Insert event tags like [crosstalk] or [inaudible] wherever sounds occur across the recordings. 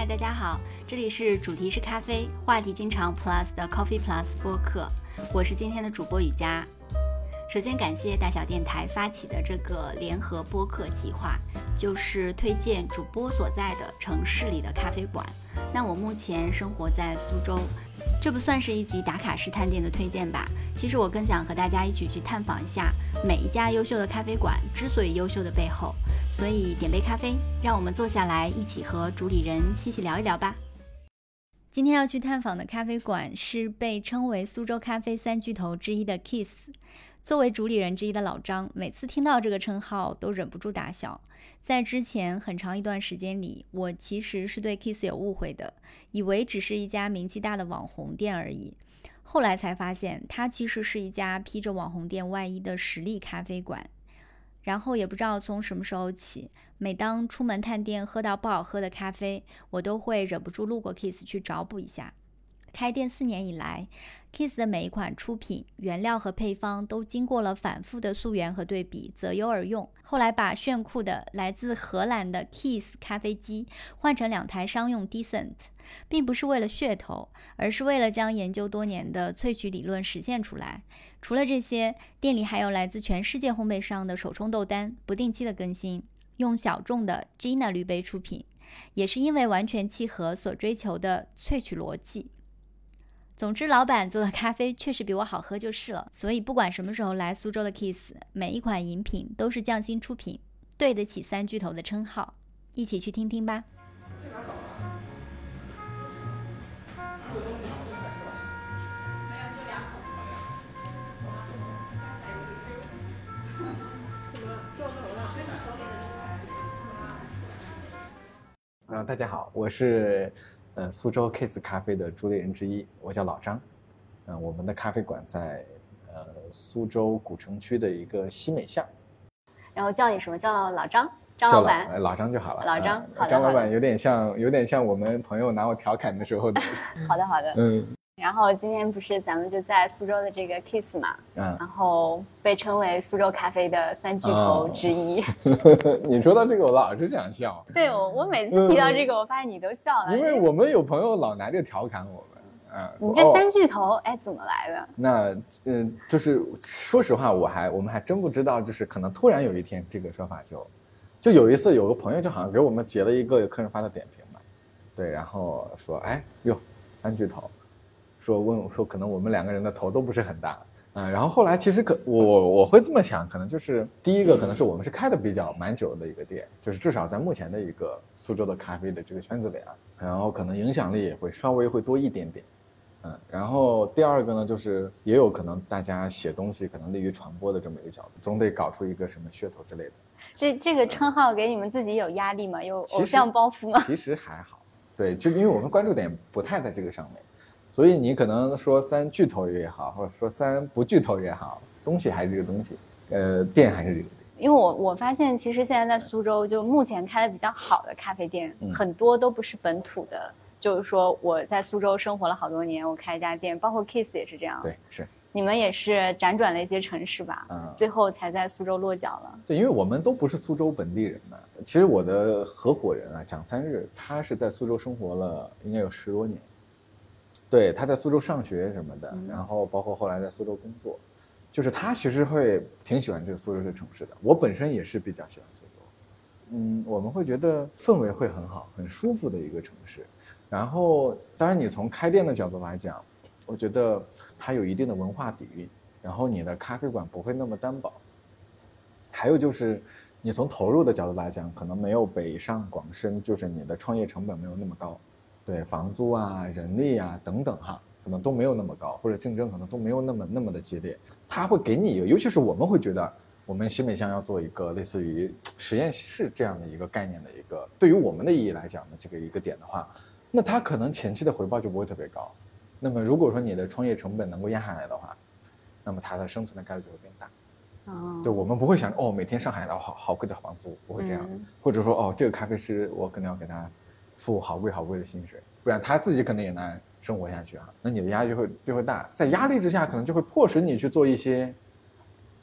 嗨，大家好，这里是主题是咖啡，话题经常 Plus 的 Coffee Plus 播客，我是今天的主播雨佳。首先感谢大小电台发起的这个联合播客计划，就是推荐主播所在的城市里的咖啡馆。那我目前生活在苏州，这不算是一集打卡式探店的推荐吧？其实我更想和大家一起去探访一下每一家优秀的咖啡馆之所以优秀的背后。所以点杯咖啡，让我们坐下来一起和主理人细细聊一聊吧。今天要去探访的咖啡馆是被称为苏州咖啡三巨头之一的 Kiss。作为主理人之一的老张，每次听到这个称号都忍不住打笑。在之前很长一段时间里，我其实是对 Kiss 有误会的，以为只是一家名气大的网红店而已。后来才发现，它其实是一家披着网红店外衣的实力咖啡馆。然后也不知道从什么时候起，每当出门探店喝到不好喝的咖啡，我都会忍不住路过 Kiss 去找补一下。开店四年以来，Kiss 的每一款出品原料和配方都经过了反复的溯源和对比，择优而用。后来把炫酷的来自荷兰的 Kiss 咖啡机换成两台商用 Decent，并不是为了噱头，而是为了将研究多年的萃取理论实现出来。除了这些，店里还有来自全世界烘焙商的手冲豆单，不定期的更新，用小众的 Gina 滤杯出品，也是因为完全契合所追求的萃取逻辑。总之，老板做的咖啡确实比我好喝就是了。所以，不管什么时候来苏州的 Kiss，每一款饮品都是匠心出品，对得起三巨头的称号。一起去听听吧。啊，大家好，我是。呃，苏州 Kiss 咖啡的主理人之一，我叫老张。嗯，我们的咖啡馆在呃苏州古城区的一个西美巷。然后叫你什么叫老张？张老板？老张就好了。老张，好的。张老板有点像，有点像我们朋友拿我调侃的时候的。[laughs] 好的，好的。嗯。然后今天不是咱们就在苏州的这个 Kiss 嘛，嗯，然后被称为苏州咖啡的三巨头之一。[laughs] 你说到这个，我老是想笑。[laughs] 对，我我每次提到这个，我发现你都笑了。因为我们有朋友老拿这个调侃我们，嗯，你这三巨头哎怎么来的？那嗯，就是说实话，我还我们还真不知道，就是可能突然有一天这个说法就，就有一次有个朋友就好像给我们截了一个客人发的点评嘛，对，然后说哎哟三巨头。说问我说可能我们两个人的头都不是很大，嗯，然后后来其实可我我会这么想，可能就是第一个可能是我们是开的比较蛮久的一个店，就是至少在目前的一个苏州的咖啡的这个圈子里啊，然后可能影响力也会稍微会多一点点，嗯，然后第二个呢就是也有可能大家写东西可能利于传播的这么一个角度，总得搞出一个什么噱头之类的。这这个称号给你们自己有压力吗？有偶像包袱吗？其实还好，对，就因为我们关注点不太在这个上面。所以你可能说三巨头也好，或者说三不巨头也好，东西还是这个东西，呃，店还是这个店。因为我我发现，其实现在在苏州，就目前开的比较好的咖啡店，很多都不是本土的。就是说我在苏州生活了好多年，我开一家店，包括 Kiss 也是这样。对，是。你们也是辗转了一些城市吧？嗯。最后才在苏州落脚了。对，因为我们都不是苏州本地人嘛。其实我的合伙人啊，蒋三日，他是在苏州生活了应该有十多年。对，他在苏州上学什么的，然后包括后来在苏州工作，就是他其实会挺喜欢这个苏州这个城市的。我本身也是比较喜欢苏州，嗯，我们会觉得氛围会很好，很舒服的一个城市。然后，当然你从开店的角度来讲，我觉得它有一定的文化底蕴，然后你的咖啡馆不会那么单薄。还有就是，你从投入的角度来讲，可能没有北上广深，就是你的创业成本没有那么高。对房租啊、人力啊等等哈，可能都没有那么高，或者竞争可能都没有那么那么的激烈。他会给你，尤其是我们会觉得，我们新美乡要做一个类似于实验室这样的一个概念的一个，对于我们的意义来讲的这个一个点的话，那它可能前期的回报就不会特别高。那么如果说你的创业成本能够压下来的话，那么它的生存的概率就会变大。哦，对我们不会想哦，每天上海的好好贵的房租不会这样，或者说哦，这个咖啡师我可能要给他。付好贵好贵的薪水，不然他自己可能也难生活下去啊。那你的压力就会就会大，在压力之下，可能就会迫使你去做一些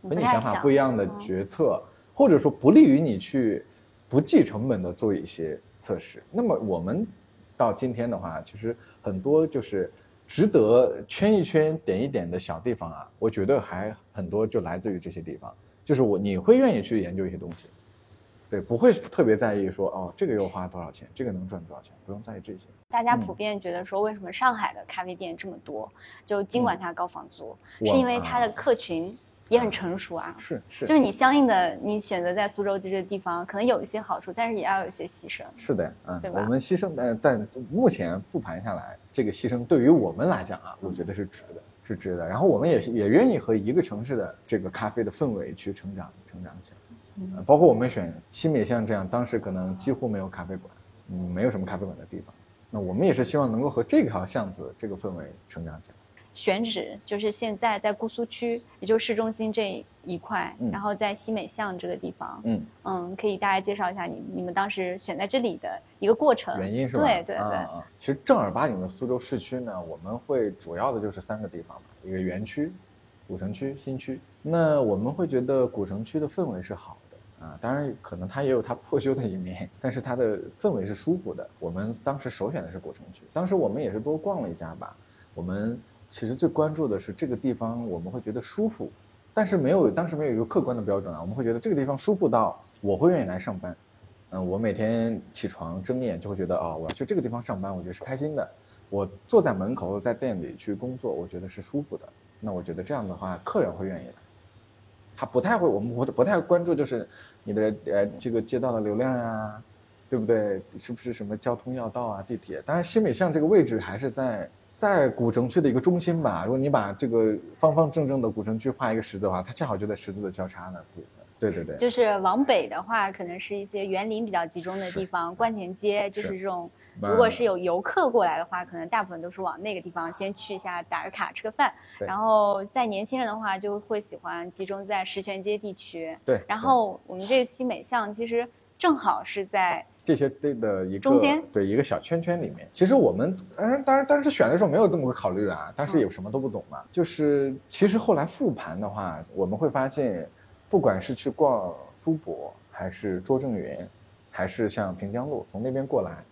和你想法不一样的决策，或者说不利于你去不计成本的做一些测试。那么我们到今天的话，其实很多就是值得圈一圈、点一点的小地方啊，我觉得还很多就来自于这些地方。就是我你会愿意去研究一些东西，对，不会特别在意说哦，这个又花多少钱，这个能赚多少钱，不用在意这些。大家普遍觉得说，为什么上海的咖啡店这么多？就尽管它高房租，是因为它的客群。也很成熟啊，是是，就是你相应的，你选择在苏州这个地方，可能有一些好处，但是也要有一些牺牲。是的，嗯，我们牺牲，但但目前复盘下来，这个牺牲对于我们来讲啊，我觉得是值的，是值的。然后我们也也愿意和一个城市的这个咖啡的氛围去成长，成长起来。嗯，包括我们选新美巷这样，当时可能几乎没有咖啡馆，嗯，没有什么咖啡馆的地方，那我们也是希望能够和这条巷子这个氛围成长起来。选址就是现在在姑苏区，也就是市中心这一块，然后在西美巷这个地方。嗯嗯，可以大家介绍一下你你们当时选在这里的一个过程原因是吧？对对对。其实正儿八经的苏州市区呢，我们会主要的就是三个地方嘛，一个园区、古城区、新区。那我们会觉得古城区的氛围是好的啊，当然可能它也有它破旧的一面，但是它的氛围是舒服的。我们当时首选的是古城区，当时我们也是多逛了一家吧，我们。其实最关注的是这个地方，我们会觉得舒服，但是没有当时没有一个客观的标准啊。我们会觉得这个地方舒服到我会愿意来上班，嗯，我每天起床睁眼就会觉得哦，我要去这个地方上班，我觉得是开心的。我坐在门口，在店里去工作，我觉得是舒服的。那我觉得这样的话，客人会愿意来。他不太会，我们不不太关注就是你的呃这个街道的流量呀，对不对？是不是什么交通要道啊、地铁？当然西美巷这个位置还是在。在古城区的一个中心吧，如果你把这个方方正正的古城区画一个十字的话，它恰好就在十字的交叉那部分。对对对，就是往北的话，可能是一些园林比较集中的地方，观前街就是这种。如果是有游客过来的话，可能大部分都是往那个地方先去一下，打个卡，吃个饭。然后在年轻人的话，就会喜欢集中在石泉街地区。对。然后我们这个新美巷其实正好是在。这些对的一个中间对一个小圈圈里面，其实我们当然当然当时选的时候没有这么个考虑啊，当时也什么都不懂嘛。就是其实后来复盘的话，我们会发现，不管是去逛苏博，还是拙政园，还是像平江路从那边过来，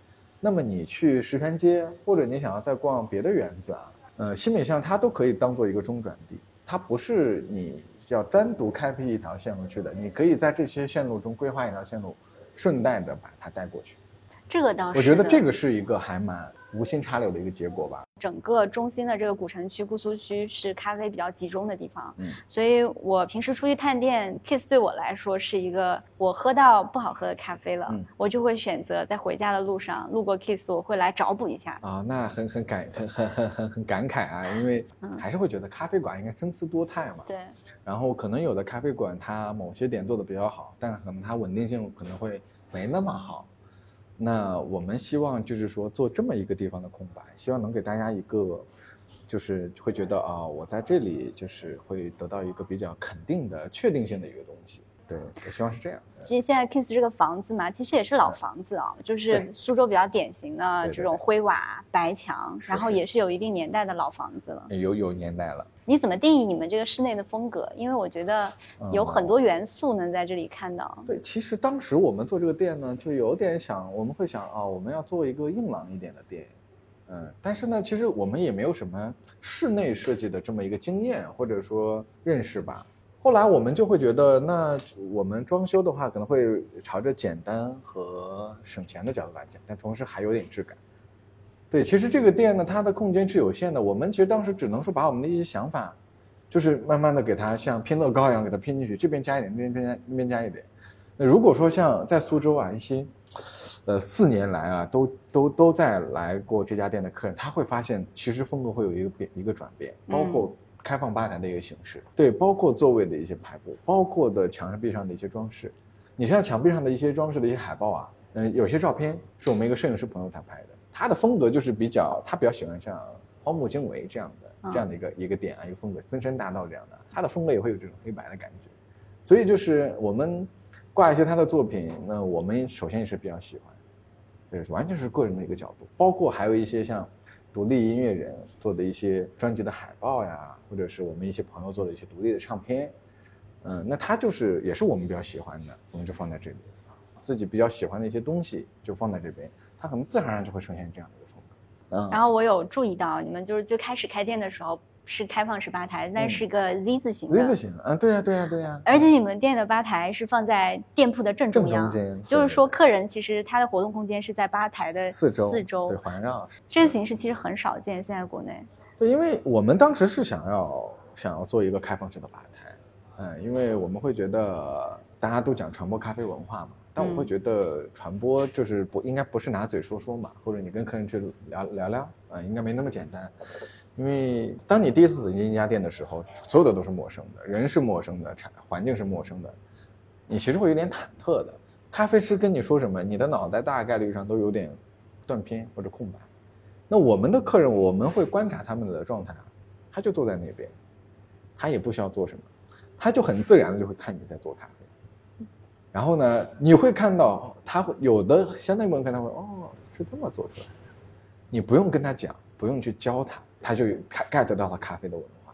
那么你去石泉街，或者你想要再逛别的园子啊，呃，新美巷它都可以当做一个中转地，它不是你要单独开辟一条线路去的，你可以在这些线路中规划一条线路。顺带着把它带过去，这个倒是我觉得这个是一个还蛮无心插柳的一个结果吧。整个中心的这个古城区、姑苏区是咖啡比较集中的地方，嗯，所以我平时出去探店，Kiss 对我来说是一个我喝到不好喝的咖啡了，我就会选择在回家的路上路过 Kiss，我会来找补一下。啊，那很很感很很很很很感慨啊，因为还是会觉得咖啡馆应该参差多态嘛。对。然后可能有的咖啡馆它某些点做的比较好，但可能它稳定性可能会没那么好。那我们希望就是说做这么一个地方的空白，希望能给大家一个，就是会觉得啊，我在这里就是会得到一个比较肯定的、确定性的一个东西。对，我希望是这样。其实现在 Kiss 这个房子嘛，其实也是老房子啊，就是苏州比较典型的这种灰瓦白墙，然后也是有一定年代的老房子了。有有年代了。你怎么定义你们这个室内的风格？因为我觉得有很多元素能在这里看到。对，其实当时我们做这个店呢，就有点想，我们会想啊，我们要做一个硬朗一点的店，嗯，但是呢，其实我们也没有什么室内设计的这么一个经验或者说认识吧。后来我们就会觉得，那我们装修的话，可能会朝着简单和省钱的角度来讲，但同时还有点质感。对，其实这个店呢，它的空间是有限的。我们其实当时只能说把我们的一些想法，就是慢慢的给它像拼乐高一样给它拼进去，这边加一点，那边加那边加一点。那如果说像在苏州啊，一些，呃，四年来啊，都都都在来过这家店的客人，他会发现其实风格会有一个变一个转变，包括。开放吧台的一个形式，对，包括座位的一些排布，包括的墙上壁上的一些装饰。你像墙壁上的一些装饰的一些海报啊，嗯，有些照片是我们一个摄影师朋友他拍的，他的风格就是比较，他比较喜欢像荒木经惟这样的这样的一个一个点啊，一个风格，森山大道这样的，他的风格也会有这种黑白的感觉。所以就是我们挂一些他的作品，那我们首先也是比较喜欢，对，完全是个人的一个角度，包括还有一些像。独立音乐人做的一些专辑的海报呀，或者是我们一些朋友做的一些独立的唱片，嗯，那他就是也是我们比较喜欢的，我们就放在这里。自己比较喜欢的一些东西就放在这边，它可能自然而然就会呈现这样的一个风格。嗯，然后我有注意到你们就是最开始开店的时候。是开放式吧台，但是个 Z 字形的。Z 字形，嗯，对呀，对呀，对呀。而且你们店的吧台是放在店铺的正中央，就是说客人其实他的活动空间是在吧台的四周，四周对环绕。这个形式其实很少见，现在国内。对，因为我们当时是想要想要做一个开放式的吧台，嗯，因为我们会觉得大家都讲传播咖啡文化嘛，但我会觉得传播就是不应该不是拿嘴说说嘛，或者你跟客人去聊聊聊，啊，应该没那么简单。因为当你第一次走进一家店的时候，所有的都是陌生的，人是陌生的，产环境是陌生的，你其实会有点忐忑的。咖啡师跟你说什么，你的脑袋大概率上都有点断片或者空白。那我们的客人，我们会观察他们的状态，他就坐在那边，他也不需要做什么，他就很自然的就会看你在做咖啡。然后呢，你会看到他会有的相对部分客人会哦是这么做出来的，你不用跟他讲，不用去教他。他就 get 到了咖啡的文化，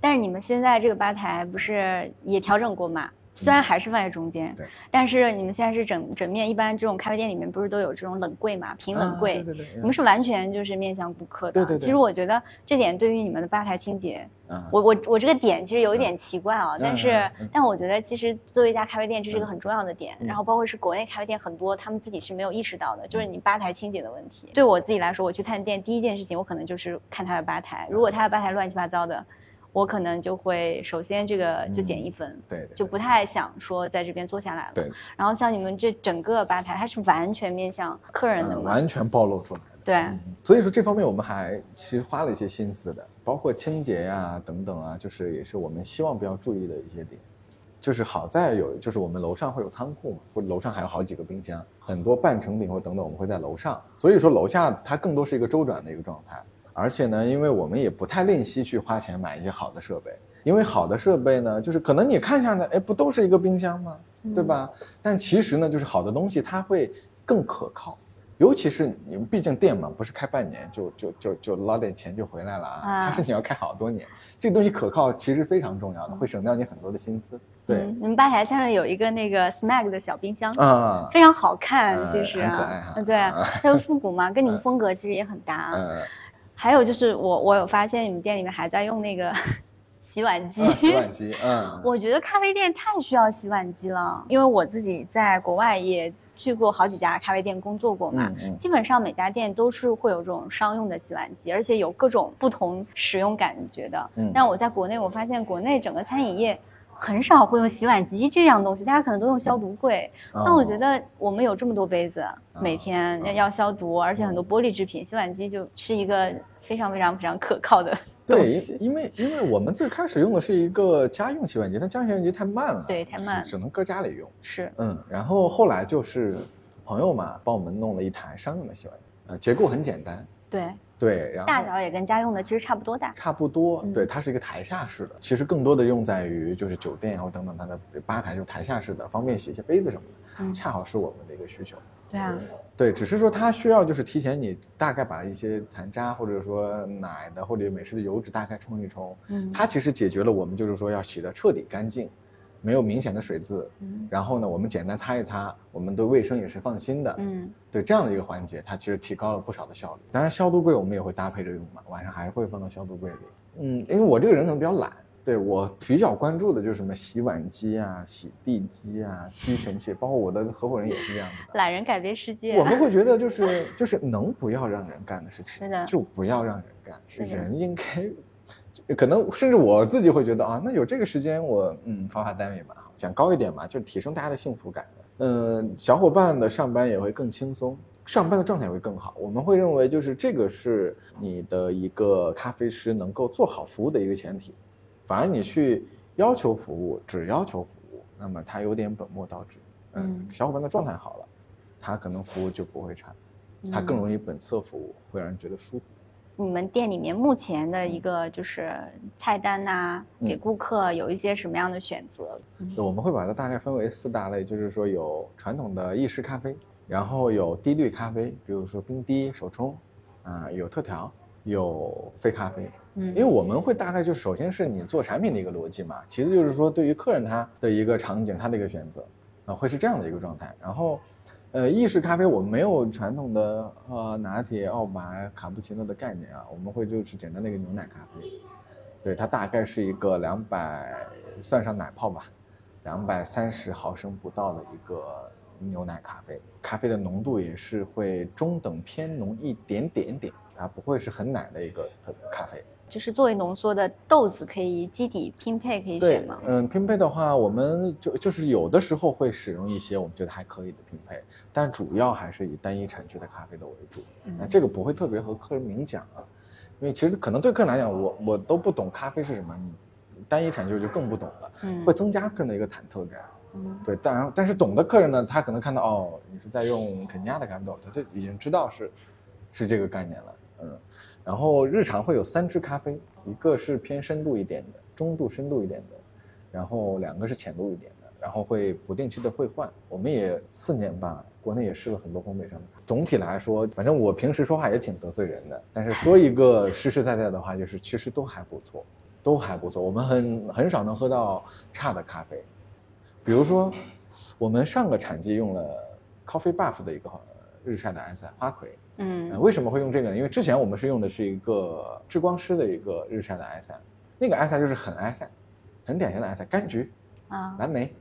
但是你们现在这个吧台不是也调整过吗？虽然还是放在中间，对，但是你们现在是整整面，一般这种咖啡店里面不是都有这种冷柜嘛，平冷柜，对对对，你们是完全就是面向顾客的。对对对。其实我觉得这点对于你们的吧台清洁，我我我这个点其实有一点奇怪啊，但是但我觉得其实作为一家咖啡店，这是一个很重要的点。然后包括是国内咖啡店很多，他们自己是没有意识到的，就是你吧台清洁的问题。对我自己来说，我去探店第一件事情，我可能就是看他的吧台，如果他的吧台乱七八糟的。我可能就会首先这个就减一分，对，就不太想说在这边坐下来了。对。然后像你们这整个吧台，它是完全面向客人的，完全暴露出来的。对。所以说这方面我们还其实花了一些心思的，包括清洁呀等等啊，就是也是我们希望比较注意的一些点。就是好在有，就是我们楼上会有仓库嘛，或者楼上还有好几个冰箱，很多半成品或等等，我们会在楼上。所以说楼下它更多是一个周转的一个状态。而且呢，因为我们也不太吝惜去花钱买一些好的设备，因为好的设备呢，就是可能你看下来，哎，不都是一个冰箱吗？对吧？但其实呢，就是好的东西它会更可靠，尤其是你们毕竟店嘛，不是开半年就就就就捞点钱就回来了啊，它是你要开好多年，这个东西可靠其实非常重要的，会省掉你很多的心思。对，你们吧台下面有一个那个 Smag 的小冰箱啊，非常好看，其实啊，对，它又复古嘛，跟你们 [laughs] 风格其实也很搭。还有就是我我有发现你们店里面还在用那个 [laughs] 洗碗机，洗碗机，嗯，[laughs] 我觉得咖啡店太需要洗碗机了，因为我自己在国外也去过好几家咖啡店工作过嘛，基本上每家店都是会有这种商用的洗碗机，而且有各种不同使用感觉的。但我在国内我发现国内整个餐饮业。很少会用洗碗机这样东西，大家可能都用消毒柜。但我觉得我们有这么多杯子，每天要消毒，而且很多玻璃制品，洗碗机就是一个非常非常非常可靠的。[laughs] 对，因为因为我们最开始用的是一个家用洗碗机，但家用洗碗机太慢了，对，太慢，只能搁家里用。是，嗯，然后后来就是朋友嘛，帮我们弄了一台商用的洗碗机，呃，结构很简单。对。对，然后大小也跟家用的其实差不多大，差不多。对，它是一个台下式的，其实更多的用在于就是酒店或等等，它的吧台就是台下式的，方便洗一些杯子什么的，恰好是我们的一个需求。对啊，对，只是说它需要就是提前你大概把一些残渣或者说奶的或者美式的油脂大概冲一冲，嗯，它其实解决了我们就是说要洗的彻底干净。没有明显的水渍，嗯，然后呢，我们简单擦一擦，我们对卫生也是放心的，嗯，对这样的一个环节，它其实提高了不少的效率。当然，消毒柜我们也会搭配着用嘛，晚上还是会放到消毒柜里。嗯，因为我这个人可能比较懒，对我比较关注的就是什么洗碗机啊、洗地机啊、吸尘器，包括我的合伙人也是这样子的。懒人改变世界。我们 [laughs] 会觉得就是就是能不要让人干的事情，就不要让人干，人应该。可能甚至我自己会觉得啊，那有这个时间我嗯发发单位嘛，讲高一点嘛，就是提升大家的幸福感嗯，小伙伴的上班也会更轻松，上班的状态也会更好。我们会认为就是这个是你的一个咖啡师能够做好服务的一个前提。反而你去要求服务，只要求服务，那么他有点本末倒置。嗯，小伙伴的状态好了，他可能服务就不会差，他更容易本色服务，会让人觉得舒服。你们店里面目前的一个就是菜单呐，给顾客有一些什么样的选择？我们会把它大概分为四大类，就是说有传统的意式咖啡，然后有低滤咖啡，比如说冰滴、手冲，啊，有特调，有非咖啡。嗯，因为我们会大概就首先是你做产品的一个逻辑嘛，其次就是说对于客人他的一个场景他的一个选择，啊，会是这样的一个状态。然后呃，意式咖啡我们没有传统的呃拿铁、澳白、卡布奇诺的概念啊，我们会就是简单的一个牛奶咖啡，对，它大概是一个两百，算上奶泡吧，两百三十毫升不到的一个牛奶咖啡，咖啡的浓度也是会中等偏浓一点点点，它不会是很奶的一个咖啡。就是作为浓缩的豆子，可以基底拼配可以选吗？嗯，拼配的话，我们就就是有的时候会使用一些我们觉得还可以的拼配，但主要还是以单一产区的咖啡豆为主。那这个不会特别和客人明讲啊，因为其实可能对客人来讲，我我都不懂咖啡是什么，你单一产区就更不懂了，会增加客人的一个忐忑感。嗯，对，当然，但是懂的客人呢，他可能看到哦，你是在用肯尼亚的咖啡豆，他就已经知道是是这个概念了。嗯。然后日常会有三支咖啡，一个是偏深度一点的，中度深度一点的，然后两个是浅度一点的，然后会不定期的会换。我们也四年吧，国内也试了很多烘焙商。总体来说，反正我平时说话也挺得罪人的，但是说一个实实在在的话，就是其实都还不错，都还不错。我们很很少能喝到差的咖啡，比如说我们上个产季用了 Coffee Buff 的一个日晒的埃塞花魁。嗯，为什么会用这个呢？因为之前我们是用的是一个智光师的一个日晒的埃塞，那个埃塞就是很埃塞，很典型的埃塞，柑橘啊，蓝莓，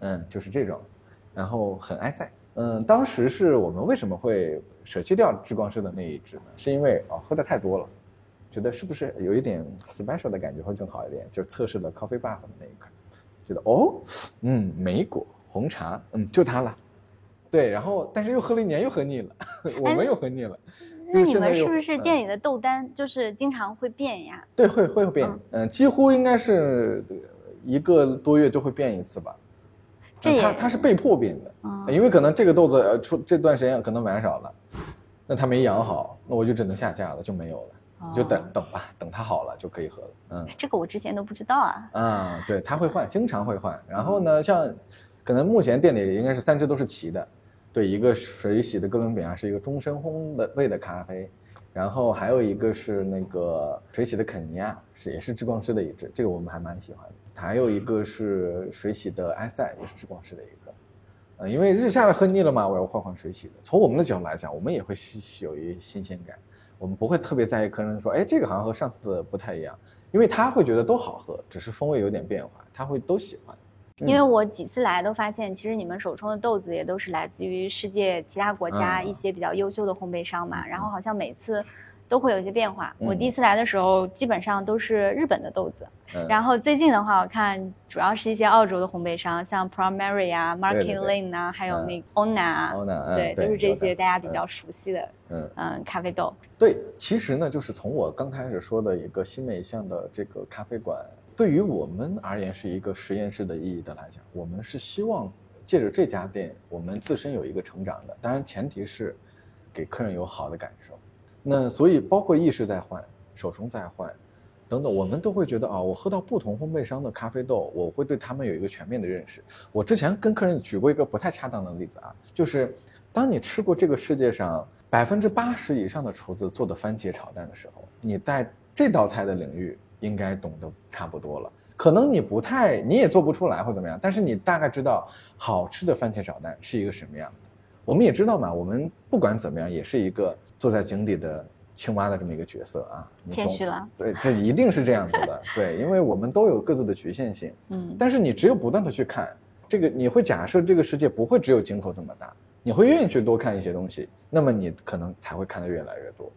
嗯，就是这种，然后很埃塞。嗯，当时是我们为什么会舍弃掉智光师的那一支呢？是因为哦喝的太多了，觉得是不是有一点 special 的感觉会更好一点？就测试了 coffee buff 的那一款，觉得哦，嗯，莓果红茶，嗯，就它了。对，然后但是又喝了一年，又喝腻了，我们又喝腻了。那你们是不是店里的豆单就是经常会变呀？对，会会变，嗯，几乎应该是一个多月就会变一次吧。这它它是被迫变的，因为可能这个豆子呃出这段时间可能买少了，那它没养好，那我就只能下架了，就没有了，就等等吧，等它好了就可以喝了。嗯，这个我之前都不知道啊。啊，对，它会换，经常会换。然后呢，像可能目前店里应该是三只都是齐的。对，一个水洗的哥伦比亚是一个终身烘的味的咖啡，然后还有一个是那个水洗的肯尼亚，是也是智光师的一支，这个我们还蛮喜欢的。还有一个是水洗的埃塞，也是智光师的一个。呃，因为日晒的喝腻了嘛，我要换换水洗的。从我们的角度来讲，我们也会有一新鲜感，我们不会特别在意客人说，哎，这个好像和上次的不太一样，因为他会觉得都好喝，只是风味有点变化，他会都喜欢。因为我几次来都发现，其实你们手冲的豆子也都是来自于世界其他国家一些比较优秀的烘焙商嘛，然后好像每次都会有一些变化。我第一次来的时候，基本上都是日本的豆子，然后最近的话，我看主要是一些澳洲的烘焙商，像 Primary 啊、Market Lane 啊，还有那 Ona 啊，对，都是这些大家比较熟悉的嗯。嗯咖啡豆。对，其实呢，就是从我刚开始说的一个新美向的这个咖啡馆。对于我们而言是一个实验室的意义的来讲，我们是希望借着这家店，我们自身有一个成长的。当然，前提是给客人有好的感受。那所以包括意识在换，手冲在换，等等，我们都会觉得啊，我喝到不同烘焙商的咖啡豆，我会对他们有一个全面的认识。我之前跟客人举过一个不太恰当的例子啊，就是当你吃过这个世界上百分之八十以上的厨子做的番茄炒蛋的时候，你在这道菜的领域。应该懂得差不多了，可能你不太，你也做不出来或怎么样，但是你大概知道好吃的番茄炒蛋是一个什么样的。我们也知道嘛，我们不管怎么样，也是一个坐在井底的青蛙的这么一个角色啊。谦虚了。对，这一定是这样子的。[laughs] 对，因为我们都有各自的局限性。嗯。但是你只有不断的去看这个，你会假设这个世界不会只有井口这么大，你会愿意去多看一些东西，那么你可能才会看得越来越多。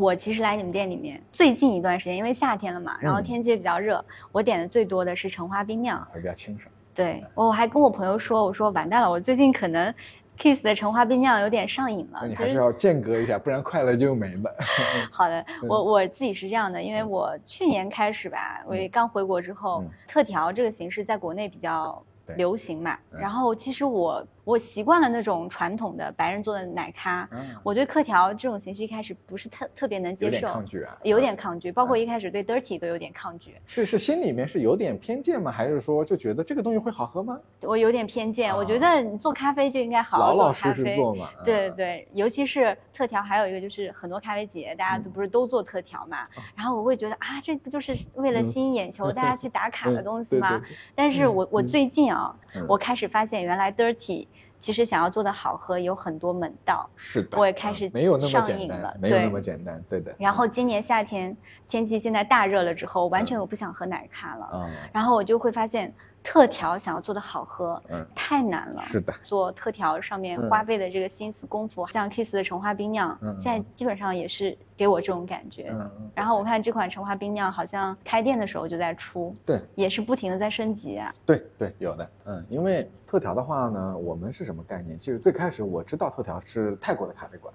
我其实来你们店里面最近一段时间，因为夏天了嘛，然后天气也比较热，我点的最多的是橙花冰酿，比较清爽。对，我还跟我朋友说，我说完蛋了，我最近可能 Kiss 的橙花冰酿有点上瘾了。你还是要间隔一下，不然快乐就没了。[laughs] 好的，我我自己是这样的，因为我去年开始吧，我也刚回国之后，特调这个形式在国内比较流行嘛，然后其实我。我习惯了那种传统的白人做的奶咖，我对客条这种形式一开始不是特特别能接受，有点抗拒啊，有点抗拒，包括一开始对 dirty 都有点抗拒。是是，心里面是有点偏见吗？还是说就觉得这个东西会好喝吗？我有点偏见，我觉得你做咖啡就应该好好老实实做嘛。对对对，尤其是特调，还有一个就是很多咖啡节大家都不是都做特调嘛，然后我会觉得啊，这不就是为了吸引眼球，大家去打卡的东西吗？但是我我最近啊，我开始发现原来 dirty。其实想要做的好喝有很多门道。是的，我也开始没有那么上简单瘾了，没有对那么简单，对的。然后今年夏天天气现在大热了之后，完全我不想喝奶咖了。啊，然后我就会发现，特调想要做的好喝，嗯太难了。是的，做特调上面嗯花费的这个心思功夫，像 Kiss 的橙花冰酿，嗯嗯现在基本上也是给我这种感觉。嗯嗯，然后我看这款橙花冰酿好像开店的时候就在出，对也是不停的在升级啊。对对，有的，嗯，因为特调的话呢，我们是什么概念？其实最开始我知道特调是泰国的咖啡馆，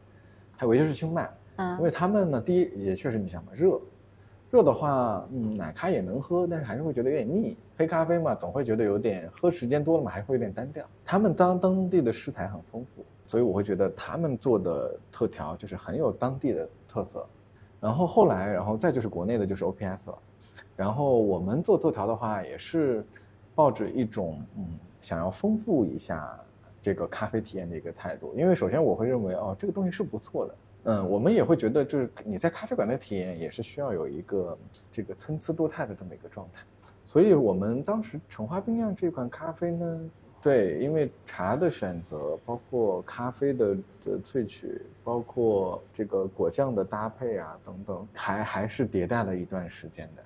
还有一个是清迈，嗯因为嗯他们呢，第一也确实你想嘛，热，热的话，嗯，奶咖也能喝，但是还是会觉得有点腻。黑咖啡嘛，总会觉得有点喝时间多了嘛，还是会有点单调。他们当当地的食材很丰富，所以我会觉得他们做的特调就是很有当地的特色。然后后来，然后再就是国内的就是 OPS 了。然后我们做特调的话，也是抱着一种嗯想要丰富一下这个咖啡体验的一个态度。因为首先我会认为哦，这个东西是不错的。嗯，我们也会觉得，就是你在咖啡馆的体验也是需要有一个这个参差多态的这么一个状态。所以我们当时橙花冰酿这款咖啡呢，对，因为茶的选择，包括咖啡的的萃取，包括这个果酱的搭配啊等等，还还是迭代了一段时间的，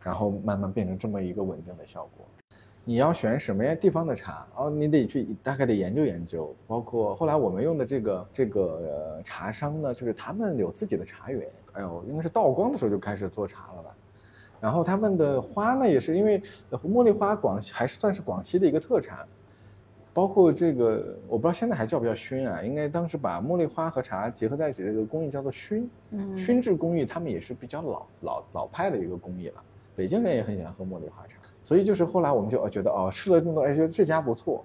然后慢慢变成这么一个稳定的效果。你要选什么样地方的茶哦，你得去大概得研究研究，包括后来我们用的这个这个呃茶商呢，就是他们有自己的茶园，哎呦，应该是道光的时候就开始做茶了吧。然后他们的花呢，也是因为呃茉莉花广西还是算是广西的一个特产，包括这个我不知道现在还叫不叫熏啊？应该当时把茉莉花和茶结合在一起的这个工艺叫做熏，嗯，熏制工艺他们也是比较老老老派的一个工艺了。北京人也很喜欢喝茉莉花茶，所以就是后来我们就觉得哦试了这么多，哎觉得这家不错，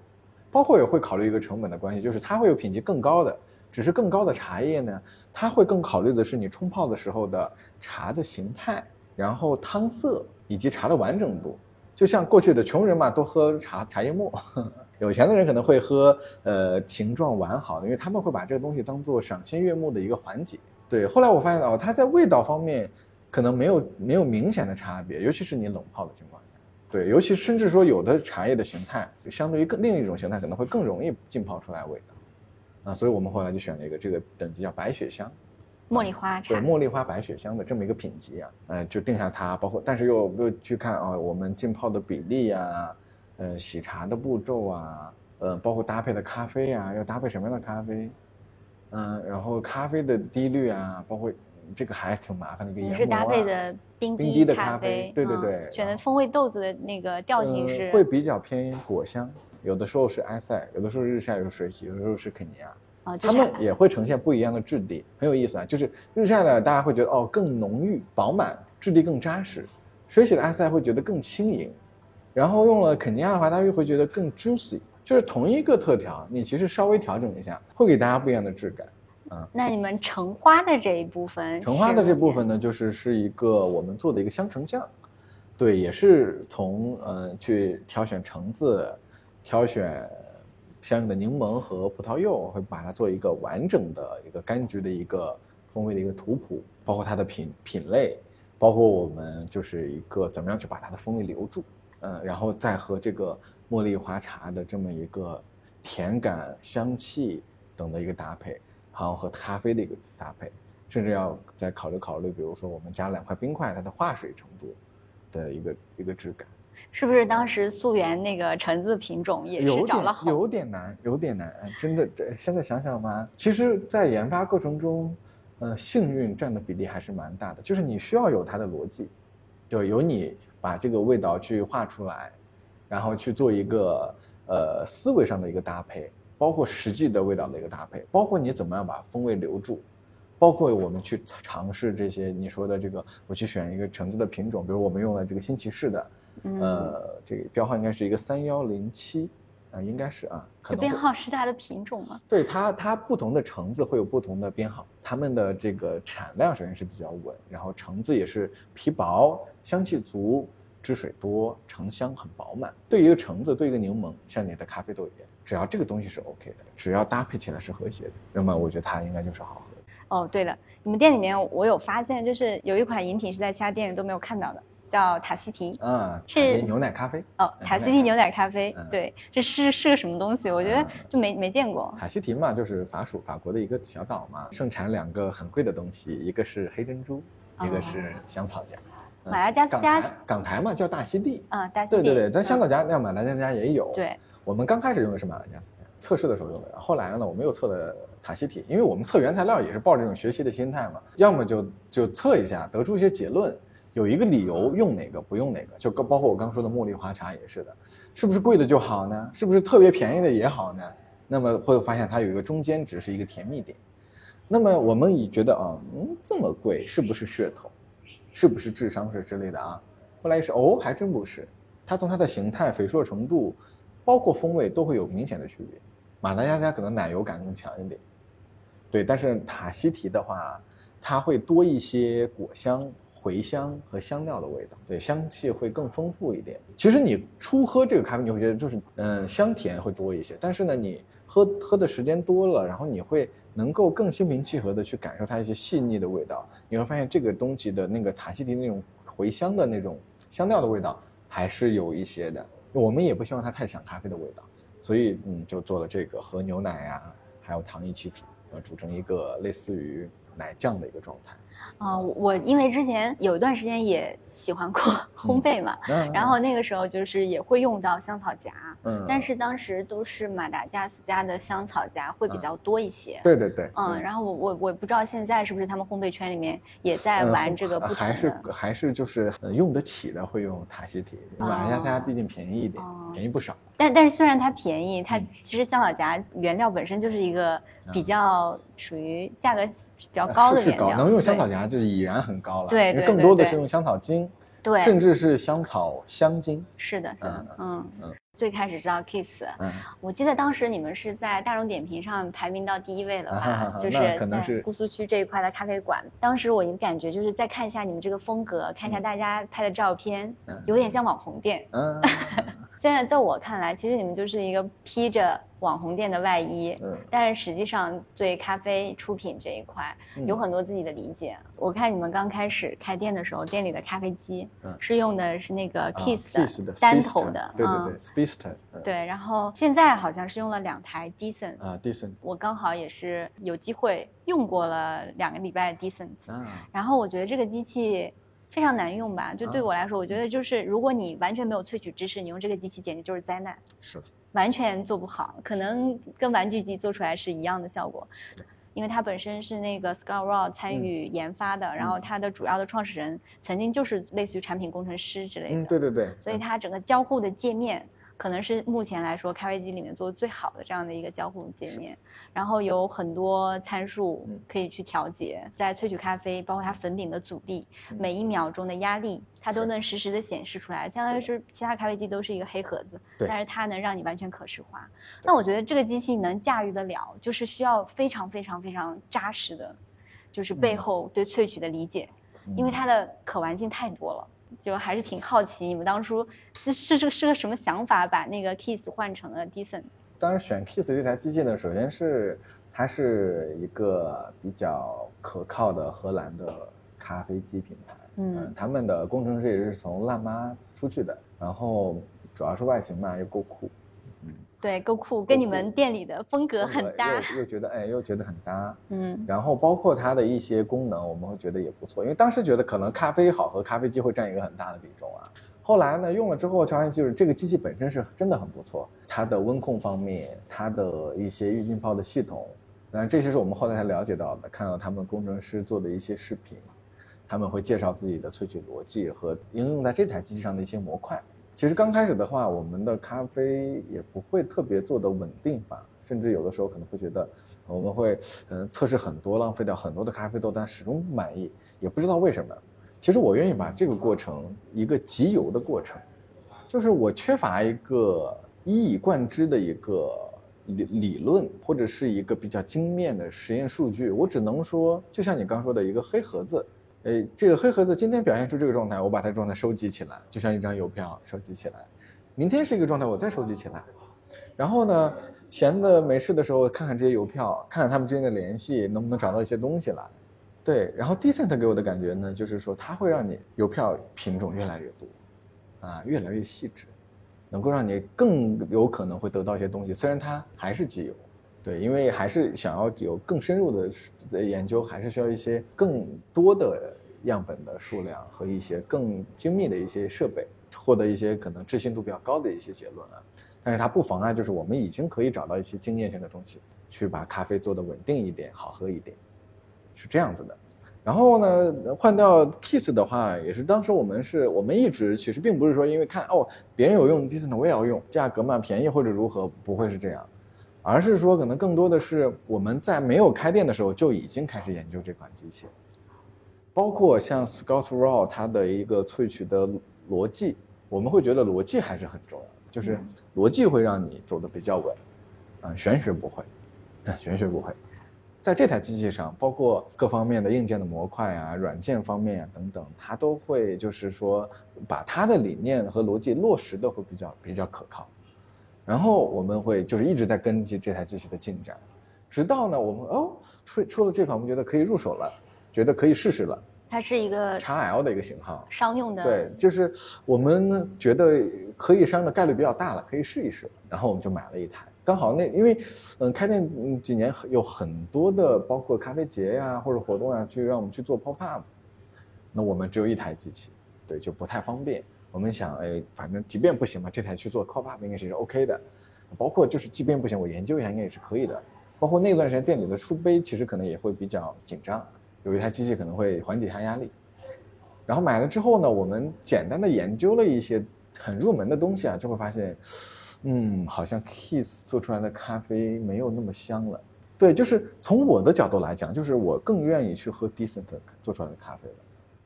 包括也会考虑一个成本的关系，就是它会有品级更高的，只是更高的茶叶呢，它会更考虑的是你冲泡的时候的茶的形态，然后汤色以及茶的完整度。就像过去的穷人嘛，都喝茶茶叶末，[laughs] 有钱的人可能会喝呃形状完好的，因为他们会把这个东西当做赏心悦目的一个环节。对，后来我发现哦，它在味道方面可能没有没有明显的差别，尤其是你冷泡的情况下。对，尤其甚至说有的茶叶的形态，就相对于更另一种形态可能会更容易浸泡出来味道。啊，所以我们后来就选了一个这个等级叫白雪香。茉莉花茶对，茉莉花白雪香的这么一个品级啊，呃，就定下它，包括但是又又去看啊、我们浸泡的比例啊，呃，洗茶的步骤啊，呃，包括搭配的咖啡啊，要搭配什么样的咖啡，嗯、然后咖啡的滴率啊，包括这个还挺麻烦的一个研磨、啊。你是搭配的冰冰滴的咖咖啡对对嗯对选的风味豆子的那个调性是呃会比较偏果香，有的时候是埃塞，有的时候日晒，有的时候水洗，有的时候是肯尼亚。哦，就它们也会呈现不一样的质地，很有意思啊。就是日晒的，大家会觉得哦更浓郁、饱满，质地更扎实；水洗的埃塞会觉得更轻盈。然后用了肯尼亚的话，大家又会觉得更 juicy。就是同一个特调，你其实稍微调整一下，会给大家不一样的质感。那你们橙花的这一部分，橙花的这部分呢，就是是一个我们做的一个香橙酱，对，也是从呃去挑选橙子，挑选相应的柠檬和葡萄柚，会把它做一个完整的一个柑橘的一个风味的一个图谱，包括它的品品类，包括我们就是一个怎么样去把它的风味留住，嗯，然后再和这个茉莉花茶的这么一个甜感、香气等的一个搭配，然后和咖啡的一个搭配，甚至要再考虑考虑，比如说我们加两块冰块，它的化水程度的一个一个质感。是不是当时溯源那个橙子品种也有是找了好？点有点难，有点难，哎真的。这现在想想嘛，其实，在研发过程中，呃，幸运占的比例还是蛮大的。就是你需要有它的逻辑，就有你把这个味道去画出来，然后去做一个呃思维上的一个搭配，包括实际的味道的一个搭配，包括你怎么样把风味留住。包括我们去尝试这些你说的这个，我去选一个橙子的品种，比如我们用了这个新奇士的，嗯，呃，这个标号应该是一个三幺零七，啊，应该是啊，可能会这编号是它的品种吗？对它它不同的橙子会有不同的编号，它们的这个产量首先是比较稳，然后橙子也是皮薄、香气足、汁水多、橙香很饱满。对于一个橙子，对一个柠檬，像你的咖啡豆一样，只要这个东西是 OK 的，只要搭配起来是和谐的，那么我觉得它应该就是好喝。哦，对了，你们店里面我有发现，就是有一款饮品是在其他店里都没有看到的，叫塔西提。啊，是牛奶咖啡。哦，塔西提牛奶咖啡嗯，对，这是是个什么东西？我觉得嗯就没没见过。塔西提嘛，就是法属法国的一个小岛嘛，盛产两个很贵的东西，一个是黑珍珠，一个是香草荚。呃马达加斯加港台港台嘛叫大溪地，啊，大溪地。对对对，但香嗯草荚那马达加斯加也有。，对，我们刚开始用的是马达加斯加，测试的时候用的，后来呢，我们又测的塔希提，因为我们测原材料也是抱着这种学习的心态嘛，要么就就测一下，得出一些结论，有一个理由用哪个不用哪个，就包括我刚说的茉莉花茶也是的，是不是贵的就好呢？是不是特别便宜的也好呢？那么会发现它有一个中间值是一个甜蜜点，那么我们也觉得啊，嗯，这么贵是不是噱头？是不是智商是之类的啊？后来一是哦，还真不是，它从它的形态、肥硕程度，包括风味都会有明显的区别。马达加斯加可能奶油感更强一点，对，但是塔希提的话，它会多一些果香、茴香和香料的味道，对，香气会更丰富一点。其实你初喝这个咖啡，你会觉得就是嗯香甜会多一些，但是呢，你喝喝的时间多了，然后你会能够更心平气和的去感受它一些细腻的味道，你会发现这个东西的那个塔西提那种茴香的那种香料的味道还是有一些的。我们也不希望它太抢咖啡的味道，所以嗯就做了这个和牛奶呀、还有糖一起煮，呃煮成一个类似于奶酱的一个状态。啊、我因为之前有一段时间也喜欢过烘焙嘛，嗯然。后那个时候就是也会用到香草荚，嗯。但是当时都是马达加斯加的香草荚会比较多一些。对对对，嗯，然后我我我不知道现在是不是他们烘焙圈里面也在呃玩这个不同的。还是还是就是呃用得起的会用塔西提，马达加斯加毕竟便宜一点，哦。便宜不少。但但是虽然它便宜，它嗯。其实香草荚原料本身就是一个比啊较属于价格比较高的是是高，能用香草荚就是已然很高了，对对对更多的是用香草精，对，甚至是香草香精。是的，是的，嗯嗯最开始知道 Kiss，嗯，我记得当时你们是在大众点评上排名到第一位了吧？就是在那可能是姑苏区这一块的咖啡馆。当时我感觉就是再看一下你们这个风格，看一下嗯大家拍的照片，嗯有点像网红店。嗯 [laughs] 现在在我看来，其实你们就是一个披着网红店的外衣，嗯。但是实际上对咖啡出品这一块嗯。有很多自己的理解。我看你们刚开始开店的时候，店里的咖啡机嗯是用的是那个啊 Kiss 的单头的，对对嗯对嗯。对，然后现在好像是用了两台 Decent，啊，Decent。我刚好也是有机会用过了两个礼拜的 Decent，啊，然后我觉得这个机器非常难用吧，就对啊。我来说，我觉得就是如果你完全没有萃取知识，你用这个机器简直就是灾难，是。的，完全做不好，可能跟玩具机做出来是一样的效果。因为它本身是那个 Scott Raw 参与研发的，然后它的主要的创始人曾经就是类似于产品工程师之类的，嗯，对对对，所以它整个交互的界面可能是目前来说咖啡机里面做的最好的这样的一个交互界面，然后有很多参数嗯。可以去调节，在萃取咖啡，包括它粉饼的阻力，嗯。每一秒钟的压力，它都能实时的显示出来，相当于是其他咖啡机都是一个黑盒子，对。但是它能让你完全可视化。那我觉得这个机器能驾驭得了，就是需要非常非常非常扎实的，就是背嗯。后对萃取的理解。因为嗯它的可玩性太多了，就还是挺好奇你们当初是是是是个什么想法，把那个 Kiss 换成了 Decent？当时选 Kiss 这台机器呢，首先是它是一个比较可靠的荷兰的咖啡机品牌，嗯。他们的工程师也是从辣妈出去的，然后主要是外形嘛又够酷，对，够酷，跟你们店里的风格很搭。又又觉得哎又觉得很搭，嗯然后包括它的一些功能，我们会觉得也不错，因为当时觉得可能咖啡好和咖啡机会占一个很大的比重啊。后来呢，用了之后，发现就是这个机器本身是真的很不错，它的温控方面，它的一些预浸泡的系统，当然这些是我们后来才了解到的，看到他们工程师做的一些视频，他们会介绍自己的萃取逻辑和应用在这台机器上的一些模块。其实刚开始的话，我们的咖啡也不会特别做的稳定吧，甚至有的时候可能会觉得，我们会嗯测试很多，浪费掉很多的咖啡豆，但始终不满意，也不知道为什么。其实我愿意把这个过程一个集邮的过程，就是我缺乏一个一以贯之的一个理理论，或者是一个比较精面的实验数据，我只能说，就像你刚说的一个黑盒子，哎，这个黑盒子今天表现出这个状态，我把它状态收集起来，就像一张邮票收集起来。明天是一个状态，我再收集起来。然后呢，闲的没事的时候看看这些邮票，看看他们之间的联系，能不能找到一些东西来。对，然后 decent 给我的感觉呢，就是说它会让你邮票品种越来越多，啊，越来越细致，能够让你更有可能会得到一些东西。虽然它还是机邮，对，因为还是想要有更深入的研究，还是需要一些更多的样本的数量和一些更精密的一些设备，获得一些可能置信度比较高的一些结论啊。但是它不妨碍，就是我们已经可以找到一些经验性的东西，去把咖啡做得稳定一点，好喝一点。是这样子的，然后呢，换掉 Kiss 的话，也是当时我们是我们一直其实并不是说因为看哦别人有用 d i s n 我也要用，价格嘛便宜或者如何，不会是这样，而是说可能更多的是我们在没有开店的时候就已经开始研究这款机器，包括像 Scott Raw 它的一个萃取的逻辑，我们会觉得逻辑还是很重要，就是逻辑会让你走的比较稳，啊玄学不会，啊 [laughs] 玄学不会。在这台机器上，包括各方面的硬件的模块啊、软件方面啊等等，它都会就是说把它的理念和逻辑落实的会比较比较可靠。然后我们会就是一直在跟进这台机器的进展，直到呢我们哦出出了这款，我们觉得可以入手了，觉得可以试试了。它是一个 x L 的一个型号，商用的。对，就是我们觉得可以商的概率比较大了，可以试一试，然后我们就买了一台。刚好那因为，嗯，开店几年有很多的，包括咖啡节呀或者活动呀，去让我们去做 pop up，那我们只有一台机器，对，就不太方便。我们想，哎，反正即便不行嘛，这台去做 pop up 应该是 OK 的。包括就是即便不行，我研究一下应该也是可以的。包括那段时间店里的出杯其实可能也会比较紧张，有一台机器可能会缓解一下压力。然后买了之后呢，我们简单的研究了一些很入门的东西啊，就会发现。嗯，好像 Kiss 做出来的咖啡没有那么香了。对，就是从我的角度来讲，就是我更愿意去喝 Decent 做出来的咖啡了。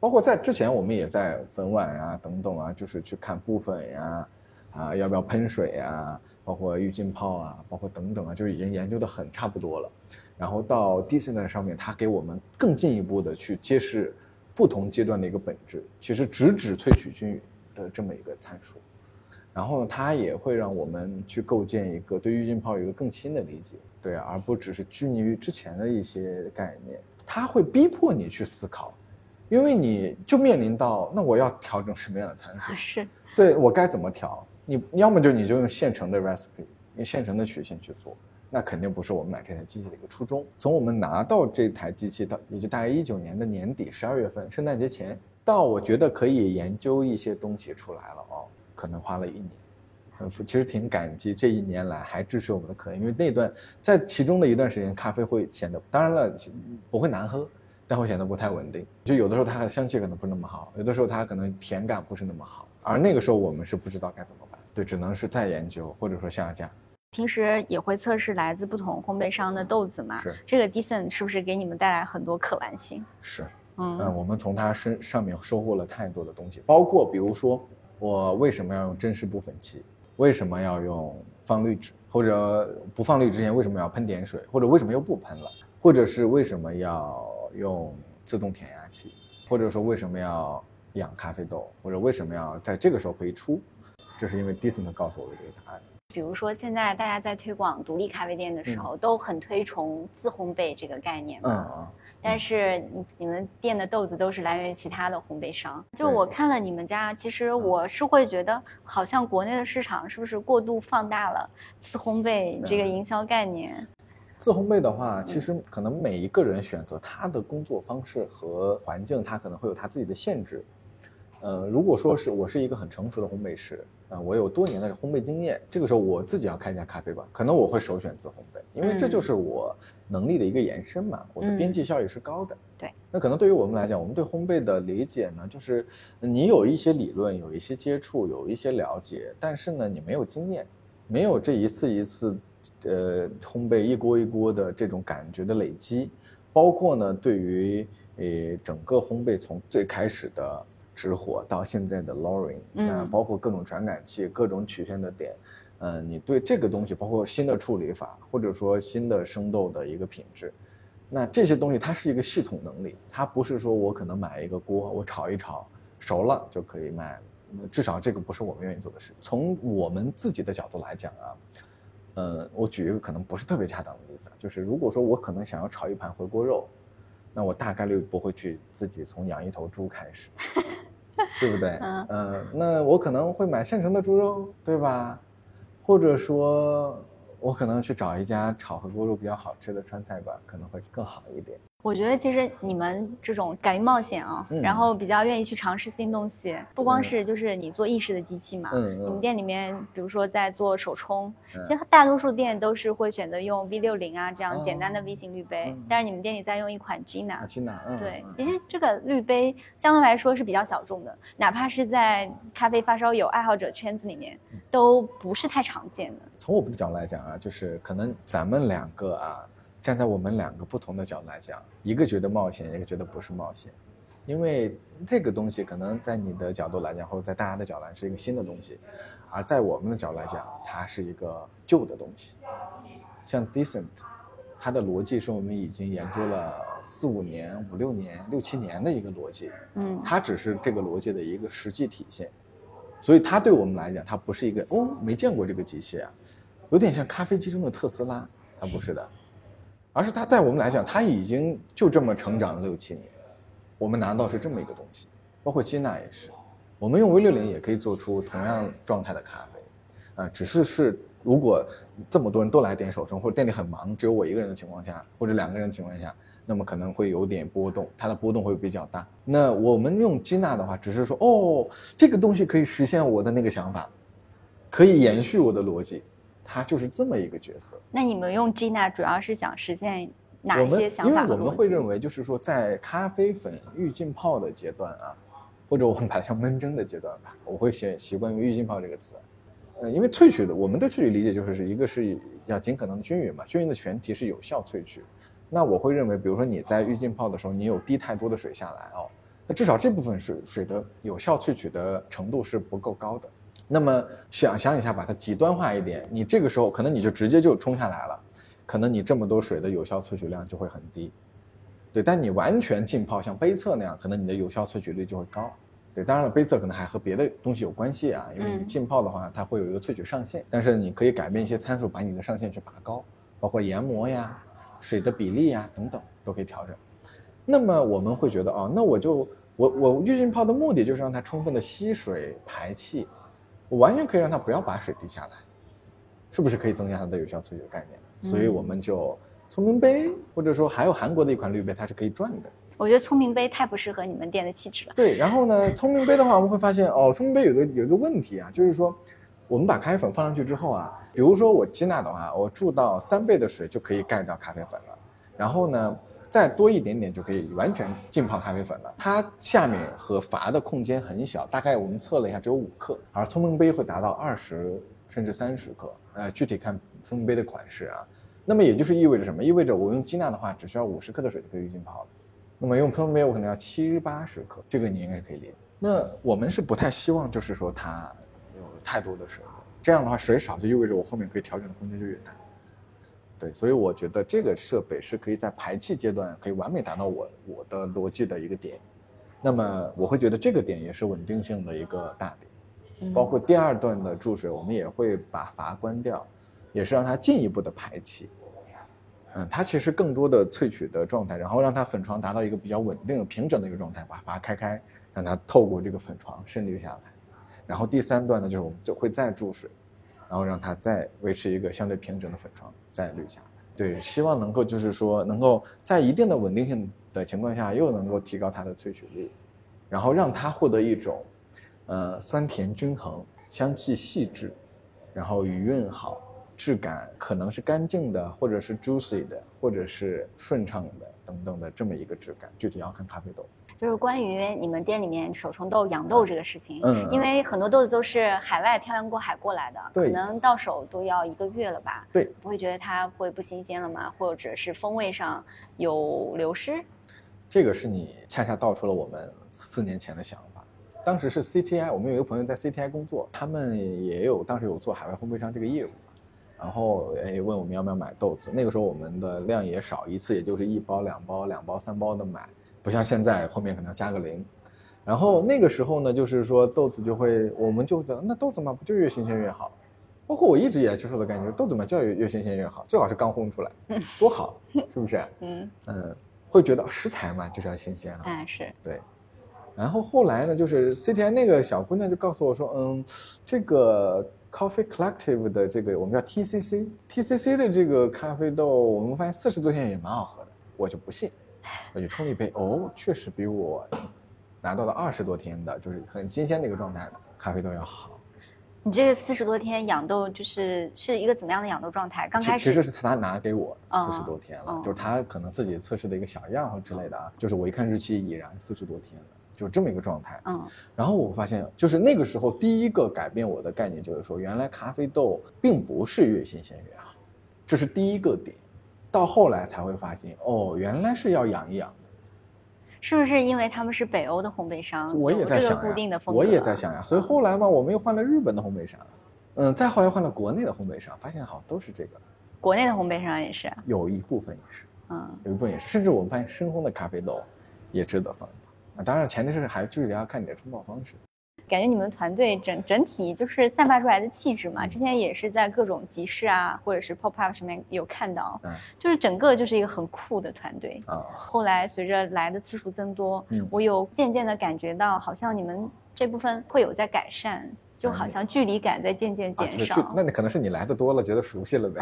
包括在之前，我们也在粉碗啊等等啊，就是去看部分呀，啊要不要喷水呀，包括预浸泡啊，包括等等啊，就是已经研究的很差不多了。然后到 Decent 上面，它给我们更进一步的去揭示不同阶段的一个本质，其实直指萃取均匀的这么一个参数。然后它也会让我们去构建一个对预浸泡有一个更新的理解，对，而不只是拘泥于之前的一些概念。它会逼迫你去思考，因为你就面临到那我要调整什么样的参数？是，对我该怎么调？你要么就你就用现成的 recipe，用现成的曲线去做，那肯定不是我们买这台机器的一个初衷。从我们拿到这台机器到，也就大概一九年的年底十二月份，圣诞节前，到我觉得可以研究一些东西出来了哦。可能花了一年，很其实挺感激这一年来还支持我们的客人，因为那段在其中的一段时间，咖啡会显得当然了不会难喝，但会显得不太稳定。就有的时候它的香气可能不那么好，有的时候它可能甜感不是那么好，而那个时候我们是不知道该怎么办，对，只能是再研究或者说下架。平时也会测试来自不同烘焙商的豆子嘛？是这个 Decent 是不是给你们带来很多可玩性？是，嗯，我们从它身上面收获了太多的东西，包括比如说。我为什么要用真实部粉器？为什么要用放滤纸？或者不放滤之前为什么要喷点水？或者为什么又不喷了？或者是为什么要用自动填压器？或者说为什么要养咖啡豆？或者为什么要在这个时候可以出？这是因为 Decent 告诉我的这个答案。比如说，现在大家在推广独立咖啡店的时候，都很推崇自烘焙这个概念嘛。嗯但是你们店的豆子都是来源于其他的烘焙商。就我看了你们家，其实我是会觉得，好像国内的市场是不是过度放大了自烘焙这个营销概念？自烘焙的话，其实可能每一个人选择他的工作方式和环境，他可能会有他自己的限制。呃，如果说是我是一个很成熟的烘焙师。啊，我有多年的烘焙经验，这个时候我自己要开一家咖啡馆，可能我会首选自烘焙，因为这就是我能力的一个延伸嘛，我的边际效益是高的。对，那可能对于我们来讲，我们对烘焙的理解呢，就是你有一些理论，有一些接触，有一些了解，但是呢，你没有经验，没有这一次一次，呃，烘焙一锅一锅的这种感觉的累积，包括呢，对于呃整个烘焙从最开始的。直火到现在的 lowering，那包括各种传感器、各种曲线的点，嗯，你对这个东西，包括新的处理法，或者说新的生豆的一个品质，那这些东西它是一个系统能力，它不是说我可能买一个锅，我炒一炒熟了就可以卖，至少这个不是我们愿意做的事。从我们自己的角度来讲啊，呃，我举一个可能不是特别恰当的例子，就是如果说我可能想要炒一盘回锅肉，那我大概率不会去自己从养一头猪开始，[laughs] 对不对？嗯嗯，那我可能会买现成的猪肉，对吧？或者说，我可能去找一家炒和锅肉比较好吃的川菜馆，可能会更好一点。我觉得其实你们这种敢于冒险啊，然后比较愿意去尝试新东西，不光是就是你做意式的机器嘛，嗯你们店里面比如说在做手冲，其实大多数店都是会选择用 V 六零啊这样简单的 V 型滤杯，但是你们店里在用一款 Gina，Gina，对，其实这个滤杯相对来说是比较小众的，哪怕是在咖啡发烧友爱好者圈子里面都不是太常见的。从我们的角度来讲啊，就是可能咱们两个啊。站在我们两个不同的角度来讲，一个觉得冒险，一个觉得不是冒险，因为这个东西可能在你的角度来讲，或者在大家的角度来讲是一个新的东西，而在我们的角度来讲，它是一个旧的东西。像 Decent，它的逻辑是我们已经研究了四五年、五六年、六七年的一个逻辑，嗯，它只是这个逻辑的一个实际体现，所以它对我们来讲，它不是一个哦没见过这个机器啊，有点像咖啡机中的特斯拉，它不是的。而是它在我们来讲，它已经就这么成长了六七年，我们拿到是这么一个东西，包括基纳也是，我们用 V 六零也可以做出同样状态的咖啡，啊，只是是如果这么多人都来点手冲，或者店里很忙，只有我一个人的情况下，或者两个人的情况下，那么可能会有点波动，它的波动会比较大。那我们用基纳的话，只是说哦，这个东西可以实现我的那个想法，可以延续我的逻辑。他就是这么一个角色。那你们用 Gina 主要是想实现哪些想法？因为我们会认为，就是说，在咖啡粉预浸泡的阶段啊，或者我们把它叫闷蒸的阶段吧，我会先习惯用预浸泡这个词。呃，因为萃取的，我们的萃取理解就是是一个是要尽可能的均匀嘛，均匀的前提是有效萃取。那我会认为，比如说你在预浸泡的时候，你有滴太多的水下来哦，那至少这部分水水的有效萃取的程度是不够高的。那么想象一下，把它极端化一点，你这个时候可能你就直接就冲下来了，可能你这么多水的有效萃取量就会很低，对。但你完全浸泡像杯测那样，可能你的有效萃取率就会高，对。当然了，杯测可能还和别的东西有关系啊，因为你浸泡的话，它会有一个萃取上限，但是你可以改变一些参数，把你的上限去拔高，包括研磨呀、水的比例呀等等都可以调整。那么我们会觉得，哦，那我就我我预浸泡的目的就是让它充分的吸水排气。我完全可以让它不要把水滴下来，是不是可以增加它的有效萃取的概念？所以我们就聪明杯，或者说还有韩国的一款滤杯，它是可以转的。我觉得聪明杯太不适合你们店的气质了。对，然后呢，聪明杯的话，我们会发现哦，聪明杯有个有一个问题啊，就是说，我们把咖啡粉放上去之后啊，比如说我接纳的话，我注到三倍的水就可以盖掉咖啡粉了，然后呢。再多一点点就可以完全浸泡咖啡粉了。它下面和阀的空间很小，大概我们测了一下，只有五克，而聪明杯会达到二十甚至三十克。呃，具体看聪明杯的款式啊。那么也就是意味着什么？意味着我用基纳的话，只需要五十克的水就可以浸泡了。那么用聪明杯，我可能要七八十克，这个你应该是可以理解。那我们是不太希望，就是说它有太多的水，这样的话水少就意味着我后面可以调整的空间就越大。对，所以我觉得这个设备是可以在排气阶段可以完美达到我我的逻辑的一个点，那么我会觉得这个点也是稳定性的一个大点，包括第二段的注水，我们也会把阀关掉，也是让它进一步的排气，嗯，它其实更多的萃取的状态，然后让它粉床达到一个比较稳定平整的一个状态，把阀开开，让它透过这个粉床渗滤下来，然后第三段呢，就是我们就会再注水。然后让它再维持一个相对平整的粉床，再滤下。对，希望能够就是说，能够在一定的稳定性的情况下，又能够提高它的萃取率，然后让它获得一种，呃，酸甜均衡、香气细致，然后余韵好、质感可能是干净的，或者是 juicy 的，或者是顺畅的等等的这么一个质感。具体要看咖啡豆。就是关于你们店里面手冲豆养豆这个事情，嗯，因为很多豆子都是海外漂洋过海过来的，可能到手都要一个月了吧？对，不会觉得它会不新鲜了吗？或者是风味上有流失？这个是你恰恰道出了我们四年前的想法。当时是 CTI，我们有一个朋友在 CTI 工作，他们也有当时有做海外烘焙商这个业务，然后哎问我们要不要买豆子。那个时候我们的量也少，一次也就是一包、两包、两包、三包的买。不像现在后面可能要加个零，然后那个时候呢，就是说豆子就会，我们就觉得那豆子嘛，不就越新鲜越好？包括我一直也接受的感觉，豆子嘛就要越新鲜越好，最好是刚烘出来，多好，是不是？[laughs] 嗯嗯，会觉得食材嘛就是要新鲜啊。嗯，是对。然后后来呢，就是 CTI 那个小姑娘就告诉我说，嗯，这个 Coffee Collective 的这个我们叫 TCC，TCC 的这个咖啡豆，我们发现四十多天也蛮好喝的。我就不信，我就冲了一杯，哦，确实比我拿到了二十多天的，就是很新鲜的一个状态的咖啡豆要好。你这个四十多天养豆就是是一个怎么样的养豆状态？刚开始其实是他拿给我四十多天了，就是他可能自己测试的一个小样之类的啊，就是我一看日期已然四十多天了，就是这么一个状态。嗯，然后我发现就是那个时候第一个改变我的概念就是说，原来咖啡豆并不是越新鲜越好，这是第一个点。到后来才会发现，哦，原来是要养一养的，是不是因为他们是北欧的烘焙商？我也在想呀，我也在想呀，所以后来嘛，我们又换了日本的烘焙商，嗯，再后来换了国内的烘焙商，发现好像都是这个，国内的烘焙商也是，有一部分也是，嗯，有一部分也是，甚至我们发现深烘的咖啡豆也值得放啊，当然前提是还就是要看你的冲泡方式。感觉你们团队整整体就是散发出来的气质嘛，之前也是在各种集市啊，或者是 pop up 上面有看到，嗯，就是整个就是一个很酷的团队啊。后来随着来的次数增多，嗯，我有渐渐的感觉到，好像你们这部分会有在改善。就好像距离感在渐渐减少，那你可能是你来的多了，觉得熟悉了呗？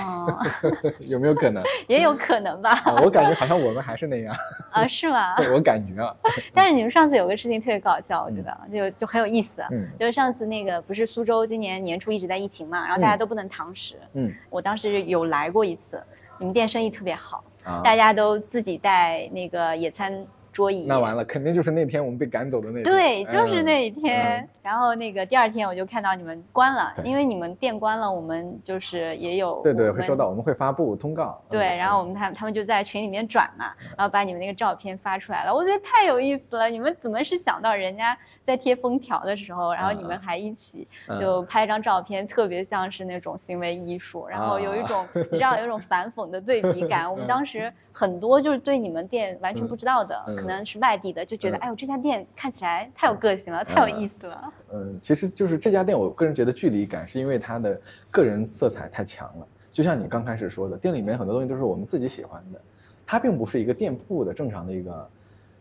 [laughs] 有没有可能？[laughs] 也有可能吧。我感觉好像我们还是那样 [laughs] 啊？是吗？我感觉啊。但是你们上次有个事情特别搞笑，我觉得就就很有意思。嗯，就是上次那个不是苏州今年年初一直在疫情嘛，然后大家都不能堂食。嗯，我当时有来过一次，你们店生意特别好，大家都自己带那个野餐。桌椅那完了，肯定就是那天我们被赶走的那天。对，就是那一天。然后那个第二天我就看到你们关了，因为你们店关了，我们就是也有对对会收到，我们会发布通告。对，然后我们他他们就在群里面转嘛，然后把你们那个照片发出来了，我觉得太有意思了。你们怎么是想到人家在贴封条的时候，然后你们还一起就拍张照片，特别像是那种行为艺术，然后有一种你知道有一种反讽的对比感。[laughs] 我们当时很多就是对你们店完全不知道的。可能是外地的，就觉得哎呦，这家店看起来太有个性了，太有意思了。嗯，其实就是这家店，我个人觉得距离感是因为它的个人色彩太强了。就像你刚开始说的，店里面很多东西都是我们自己喜欢的，它并不是一个店铺的正常的一个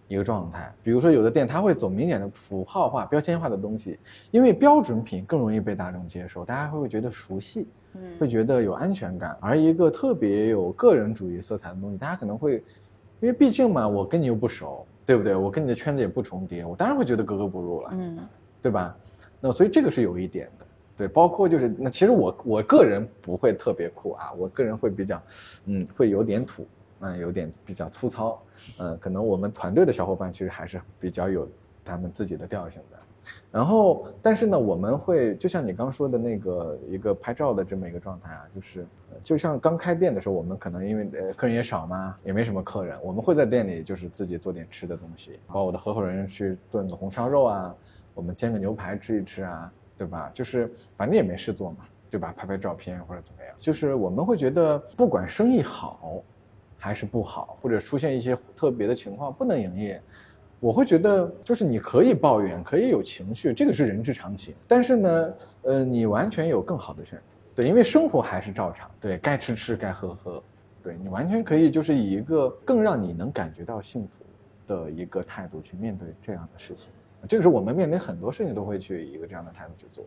一个状态。比如说有的店，它会走明显的符号化、标签化的东西，因为标准品更容易被大众接受，大家会会觉得熟悉，嗯，会觉得有安全感。而一个特别有个人主义色彩的东西，大家可能会。因为毕竟嘛，我跟你又不熟，对不对？我跟你的圈子也不重叠，我当然会觉得格格不入了，嗯，对吧？那所以这个是有一点的，对，包括就是那其实我我个人不会特别酷啊，我个人会比较，嗯，会有点土，嗯，有点比较粗糙，嗯，可能我们团队的小伙伴其实还是比较有他们自己的调性的。然后，但是呢，我们会就像你刚说的那个一个拍照的这么一个状态啊，就是就像刚开店的时候，我们可能因为客人也少嘛，也没什么客人，我们会在店里就是自己做点吃的东西，包括我的合伙人去炖个红烧肉啊，我们煎个牛排吃一吃啊，对吧？就是反正也没事做嘛，对吧？拍拍照片或者怎么样，就是我们会觉得不管生意好还是不好，或者出现一些特别的情况不能营业。我会觉得，就是你可以抱怨，可以有情绪，这个是人之常情。但是呢，呃，你完全有更好的选择，对，因为生活还是照常，对该吃吃，该喝喝，对你完全可以就是以一个更让你能感觉到幸福的一个态度去面对这样的事情。这个是我们面临很多事情都会去一个这样的态度去做，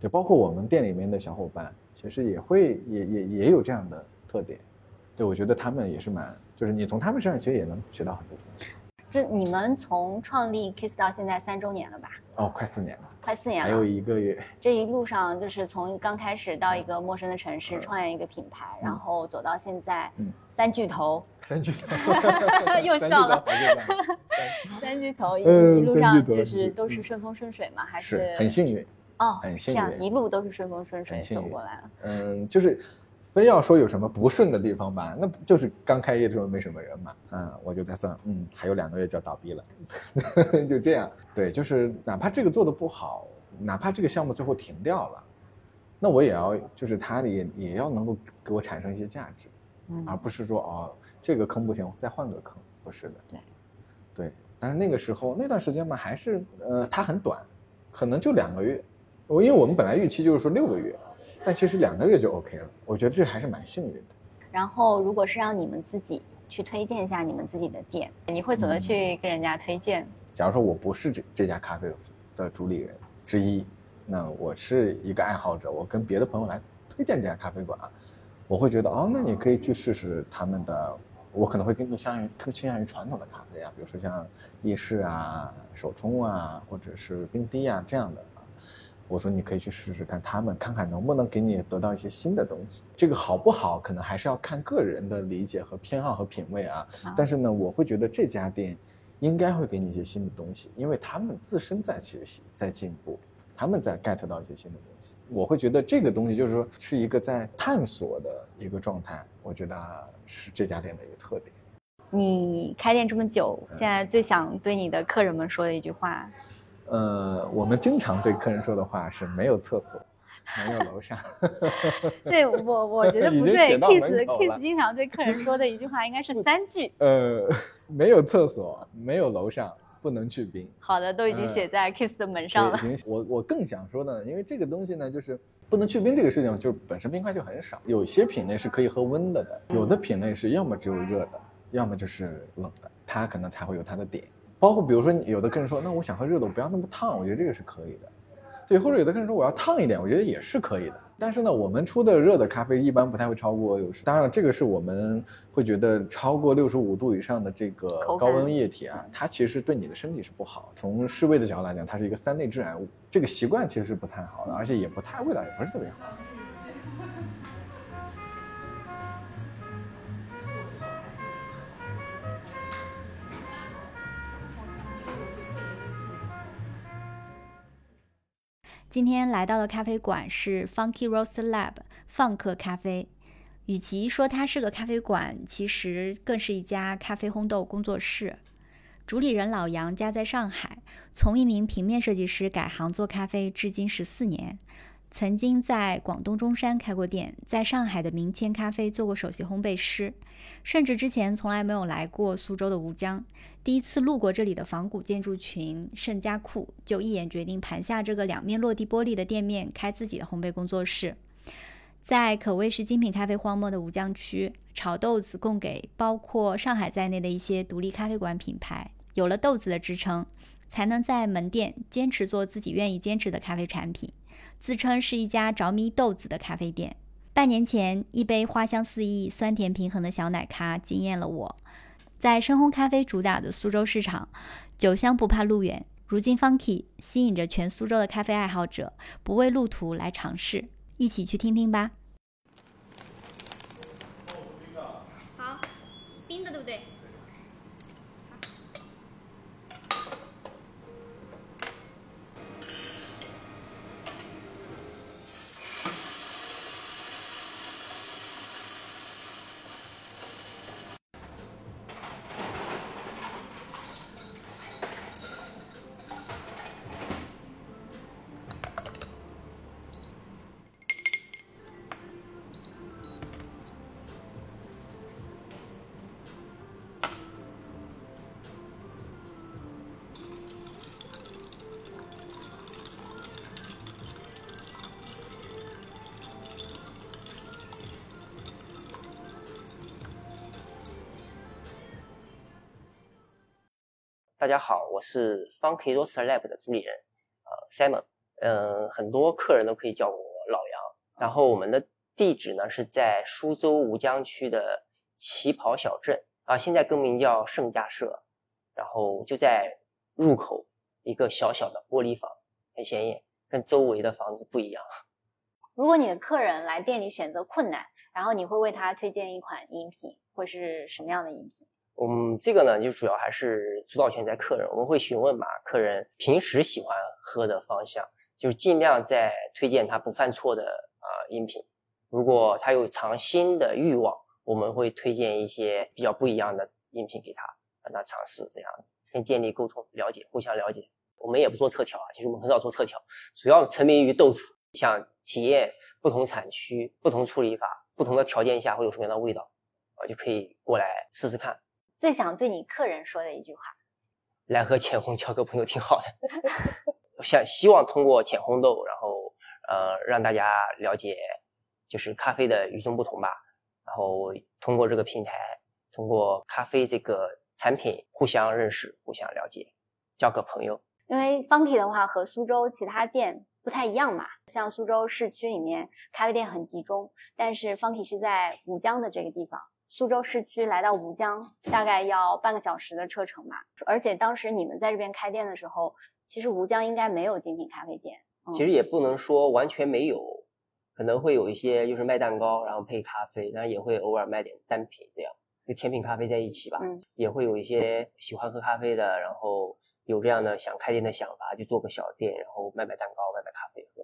就包括我们店里面的小伙伴，其实也会也也也有这样的特点。对，我觉得他们也是蛮，就是你从他们身上其实也能学到很多东西。就你们从创立 Kiss 到现在三周年了吧？哦，快四年了，快四年了，还有一个月。这一路上就是从刚开始到一个陌生的城市创业一个品牌，然后走到现在，嗯，三巨头，三巨头 [laughs] [laughs] 又笑了，[laughs] 三巨头一路上就是都是顺风顺水嘛，还是很幸运哦，很幸运，这样一路都是顺风顺水走过来了。嗯，就是。非要说有什么不顺的地方吧，那就是刚开业的时候没什么人嘛？嗯，我就在算，嗯，还有两个月就要倒闭了，[laughs] 就这样。对，就是哪怕这个做的不好，哪怕这个项目最后停掉了，那我也要，就是它也也要能够给我产生一些价值，嗯，而不是说哦，这个坑不行，再换个坑，不是的。对，对。但是那个时候那段时间嘛，还是呃，它很短，可能就两个月。我因为我们本来预期就是说六个月。但其实两个月就 OK 了，我觉得这还是蛮幸运的。然后，如果是让你们自己去推荐一下你们自己的店？你会怎么去跟人家推荐？假如说我不是这这家咖啡的主理人之一，那我是一个爱好者，我跟别的朋友来推荐这家咖啡馆，我会觉得哦，那你可以去试试他们的。我可能会更倾向于更倾向于传统的咖啡啊，比如说像意式啊、手冲啊，或者是冰滴啊这样的。我说你可以去试试看他们，看看能不能给你得到一些新的东西。这个好不好，可能还是要看个人的理解和偏好和品味啊。但是呢，我会觉得这家店应该会给你一些新的东西，因为他们自身在学习，在进步，他们在 get 到一些新的东西。我会觉得这个东西就是说是一个在探索的一个状态。我觉得是这家店的一个特点。你开店这么久，现在最想对你的客人们说的一句话？呃，我们经常对客人说的话是没有厕所，没有楼上。[laughs] 对我，我觉得不对。Kiss Kiss 经常对客人说的一句话应该是三句。呃，没有厕所，没有楼上，不能去冰。好的，都已经写在 Kiss 的门上了。我我更想说的，因为这个东西呢，就是不能去冰这个事情，就是本身冰块就很少。有些品类是可以喝温的的，有的品类是要么只有热的，要么就是冷的，它可能才会有它的点。包括比如说，有的客人说，那我想喝热的，我不要那么烫，我觉得这个是可以的。对，或者有的客人说我要烫一点，我觉得也是可以的。但是呢，我们出的热的咖啡一般不太会超过六十。当然了，这个是我们会觉得超过六十五度以上的这个高温液体啊，它其实对你的身体是不好。从世卫的角度来讲，它是一个三类致癌物，这个习惯其实是不太好的，而且也不太味道也不是特别好。今天来到的咖啡馆是 Funky Roast Lab 放客咖啡。与其说它是个咖啡馆，其实更是一家咖啡烘豆工作室。主理人老杨家在上海，从一名平面设计师改行做咖啡，至今十四年。曾经在广东中山开过店，在上海的明谦咖啡做过首席烘焙师。甚至之前从来没有来过苏州的吴江，第一次路过这里的仿古建筑群盛家库，就一眼决定盘下这个两面落地玻璃的店面，开自己的烘焙工作室。在可谓是精品咖啡荒漠的吴江区，炒豆子供给包括上海在内的一些独立咖啡馆品牌。有了豆子的支撑，才能在门店坚持做自己愿意坚持的咖啡产品，自称是一家着迷豆子的咖啡店。半年前，一杯花香四溢、酸甜平衡的小奶咖惊艳了我。在深烘咖啡主打的苏州市场，酒香不怕路远。如今，Funky 吸引着全苏州的咖啡爱好者，不畏路途来尝试。一起去听听吧。大家好，我是 Funky Roaster Lab 的主理人，呃，Simon，嗯，很多客人都可以叫我老杨。然后我们的地址呢是在苏州吴江区的旗袍小镇啊，现在更名叫盛家社，然后就在入口一个小小的玻璃房，很显眼，跟周围的房子不一样。如果你的客人来店里选择困难，然后你会为他推荐一款饮品，会是什么样的饮品？我们这个呢，就主要还是主导权在客人。我们会询问嘛，客人平时喜欢喝的方向，就是尽量在推荐他不犯错的啊饮品。如果他有尝新的欲望，我们会推荐一些比较不一样的饮品给他，让他尝试这样子，先建立沟通、了解，互相了解。我们也不做特调啊，其实我们很少做特调，主要沉迷于豆子，想体验不同产区、不同处理法、不同的条件下会有什么样的味道啊，就可以过来试试看。最想对你客人说的一句话，来和浅烘交个朋友挺好的。[laughs] 想希望通过浅烘豆，然后呃让大家了解就是咖啡的与众不同吧。然后通过这个平台，通过咖啡这个产品互相认识、互相了解，交个朋友。因为 Funky 的话和苏州其他店不太一样嘛，像苏州市区里面咖啡店很集中，但是 Funky 是在吴江的这个地方。苏州市区来到吴江大概要半个小时的车程吧，而且当时你们在这边开店的时候，其实吴江应该没有精品咖啡店。其实也不能说完全没有，可能会有一些就是卖蛋糕，然后配咖啡，然后也会偶尔卖点单品这样，就甜品咖啡在一起吧。嗯，也会有一些喜欢喝咖啡的，然后有这样的想开店的想法，就做个小店，然后卖卖蛋糕，卖卖咖啡喝。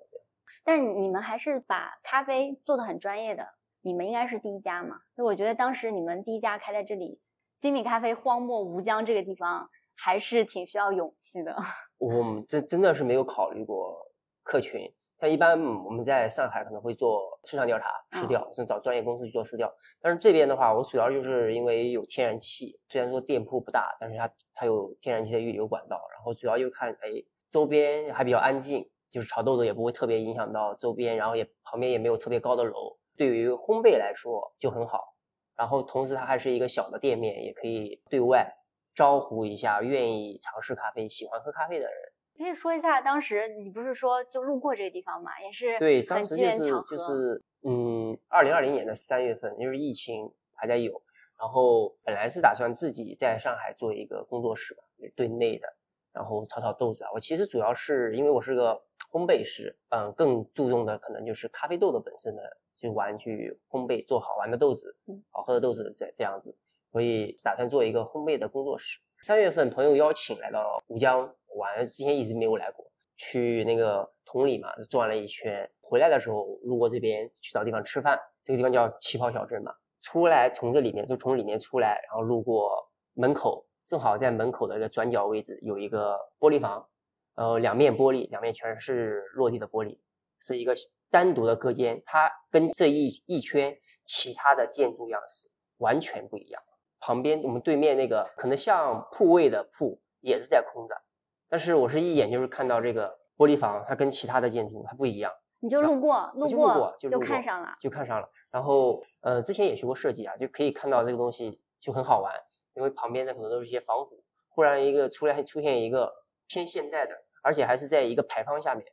但是你们还是把咖啡做的很专业的。你们应该是第一家嘛？就我觉得当时你们第一家开在这里，精品咖啡荒漠吴江这个地方，还是挺需要勇气的。我 [laughs] 们这真的是没有考虑过客群。像一般我们在上海可能会做市场调查、市调，甚至找专业公司去做市调。但是这边的话，我主要就是因为有天然气，虽然说店铺不大，但是它它有天然气的预留管道。然后主要就看，哎，周边还比较安静，就是炒豆豆也不会特别影响到周边，然后也旁边也没有特别高的楼。对于烘焙来说就很好，然后同时它还是一个小的店面，也可以对外招呼一下愿意尝试咖啡、喜欢喝咖啡的人。可以说一下，当时你不是说就路过这个地方嘛，也是对，当时就是就是嗯，二零二零年的三月份，因为疫情还在有，然后本来是打算自己在上海做一个工作室嘛，对内的，然后炒炒豆子啊。我其实主要是因为我是个烘焙师，嗯，更注重的可能就是咖啡豆的本身的。就玩去烘焙，做好玩的豆子，好喝的豆子这这样子，所以打算做一个烘焙的工作室。三月份朋友邀请来到吴江玩，之前一直没有来过，去那个同里嘛转了一圈，回来的时候路过这边去找地方吃饭，这个地方叫旗袍小镇嘛。出来从这里面就从里面出来，然后路过门口，正好在门口的一个转角位置有一个玻璃房，呃，两面玻璃，两面全是落地的玻璃，是一个。单独的隔间，它跟这一一圈其他的建筑样式完全不一样。旁边我们对面那个可能像铺位的铺也是在空的，但是我是一眼就是看到这个玻璃房，它跟其他的建筑它不一样。你就路过，路过就看上了，就看上了。然后呃，之前也学过设计啊，就可以看到这个东西就很好玩，因为旁边的可能都是一些仿古，忽然一个出来出现一个偏现代的，而且还是在一个牌坊下面。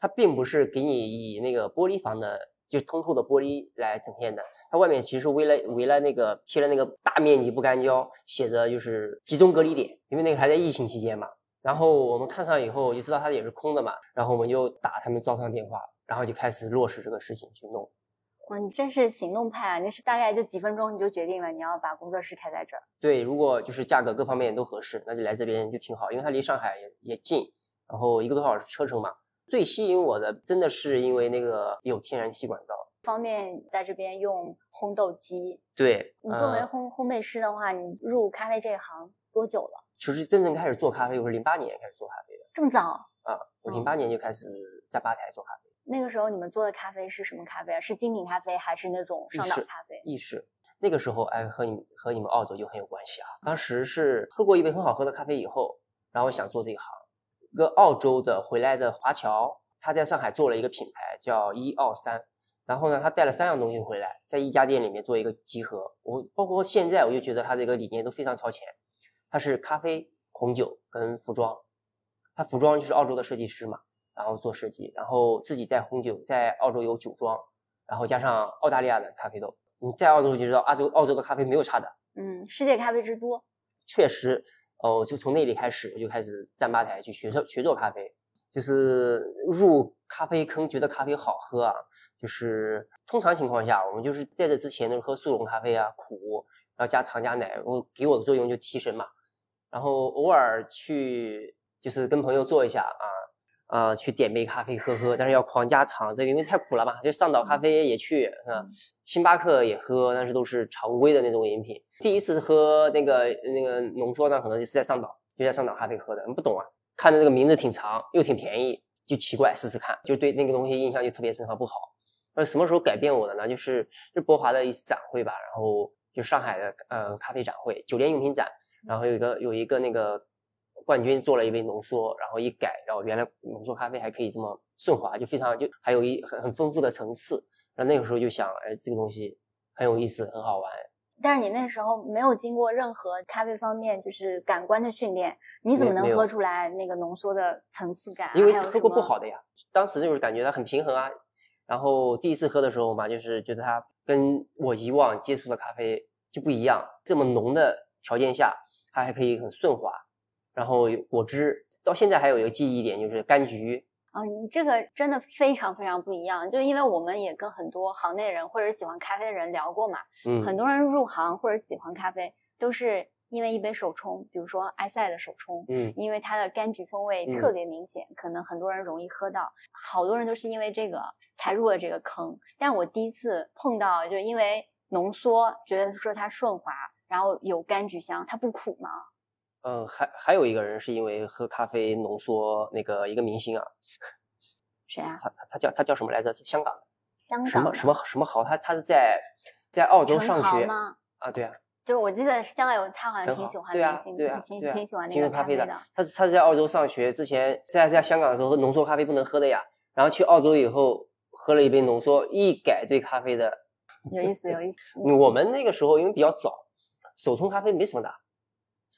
它并不是给你以那个玻璃房的，就通透的玻璃来呈现的。它外面其实围了围了那个贴了那个大面积不干胶，写着就是集中隔离点，因为那个还在疫情期间嘛。然后我们看上以后就知道它也是空的嘛，然后我们就打他们招商电话，然后就开始落实这个事情去弄。哇，你真是行动派啊！你是大概就几分钟你就决定了你要把工作室开在这儿？对，如果就是价格各方面都合适，那就来这边就挺好，因为它离上海也也近，然后一个多小时车程嘛。最吸引我的真的是因为那个有天然气管道，方便在这边用烘豆机。对你作为烘烘焙师的话，你入咖啡这一行多久了？其实真正开始做咖啡，我是零八年开始做咖啡的。这么早啊！我零八年就开始在吧台做咖啡。那个时候你们做的咖啡是什么咖啡啊？是精品咖啡还是那种上档咖啡？意式。那个时候哎，和你和你们澳洲就很有关系啊。当时是喝过一杯很好喝的咖啡以后，然后想做这一行。一个澳洲的回来的华侨，他在上海做了一个品牌叫一二三，然后呢，他带了三样东西回来，在一家店里面做一个集合。我包括现在，我就觉得他这个理念都非常超前。他是咖啡、红酒跟服装，他服装就是澳洲的设计师嘛，然后做设计，然后自己在红酒，在澳洲有酒庄，然后加上澳大利亚的咖啡豆。你在澳洲就知道，澳洲澳洲的咖啡没有差的。嗯，世界咖啡之都，确实。哦，就从那里开始，我就开始站吧台去学做学做咖啡，就是入咖啡坑，觉得咖啡好喝啊。就是通常情况下，我们就是在这之前都是喝速溶咖啡啊，苦，然后加糖加奶，我给我的作用就提神嘛。然后偶尔去就是跟朋友做一下啊。啊，去点杯咖啡喝喝，但是要狂加糖，这因为太苦了嘛。就上岛咖啡也去，是星巴克也喝，但是都是常规的那种饮品。第一次喝那个那个浓缩呢，可能就是在上岛，就在上岛咖啡喝的。不懂啊，看着这个名字挺长，又挺便宜，就奇怪，试试看，就对那个东西印象就特别深刻，不好。那什么时候改变我的呢？就是就博华的一次展会吧，然后就上海的呃咖啡展会，酒店用品展，然后有一个有一个那个。冠军做了一杯浓缩，然后一改，然后原来浓缩咖啡还可以这么顺滑，就非常就还有一很很丰富的层次。然后那个时候就想，哎，这个东西很有意思，很好玩，但是你那时候没有经过任何咖啡方面就是感官的训练，你怎么能喝出来那个浓缩的层次感？因为喝过不好的呀，当时就是感觉它很平衡啊。然后第一次喝的时候嘛，就是觉得它跟我以往接触的咖啡就不一样，这么浓的条件下，它还可以很顺滑。然后果汁到现在还有一个记忆点就是柑橘。啊，你这个真的非常非常不一样，就因为我们也跟很多行内人或者喜欢咖啡的人聊过嘛，嗯，很多人入行或者喜欢咖啡都是因为一杯手冲，比如说埃塞的手冲，嗯，因为它的柑橘风味特别明显，可能很多人容易喝到，好多人都是因为这个才入了这个坑。但我第一次碰到，就是因为浓缩，觉得说它顺滑，然后有柑橘香，它不苦吗？嗯，还还有一个人是因为喝咖啡浓缩那个一个明星啊，谁啊？他他他叫他叫什么来着？是香港的。香港什么什么什么豪？他他是在在澳洲上学吗？啊，对啊。就是我记得香港有他好像挺喜欢明星，对啊，挺挺喜欢那个咖啡的。他是他是在澳洲上学之前，在在香港的时候喝浓缩咖啡不能喝的呀，然后去澳洲以后喝了一杯浓缩，一改对咖啡的。有意思，有意思。我们那个时候因为比较早，手冲咖啡没什么的。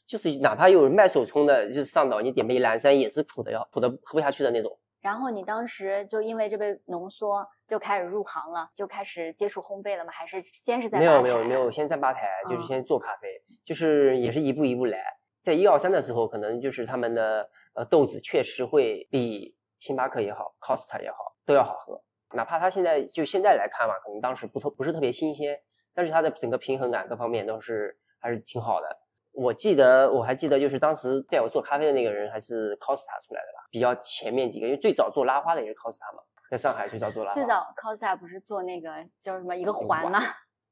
就是哪怕有人卖手冲的，就是上岛你点杯蓝山也是苦的要苦的喝不下去的那种。然后你当时就因为这杯浓缩就开始入行了，就开始接触烘焙了吗？还是先是在没有没有没有先在吧台，就是先做咖啡，就是也是一步一步来。在一二三的时候，可能就是他们的呃豆子确实会比星巴克也好，Costa 也好都要好喝。哪怕它现在就现在来看嘛，可能当时不特不是特别新鲜，但是它的整个平衡感各方面都是还是挺好的。我记得，我还记得，就是当时带我做咖啡的那个人还是 Costa 出来的吧，比较前面几个，因为最早做拉花的也是 Costa 嘛，在上海最早做拉花。最早 Costa 不是做那个叫什么一个环吗？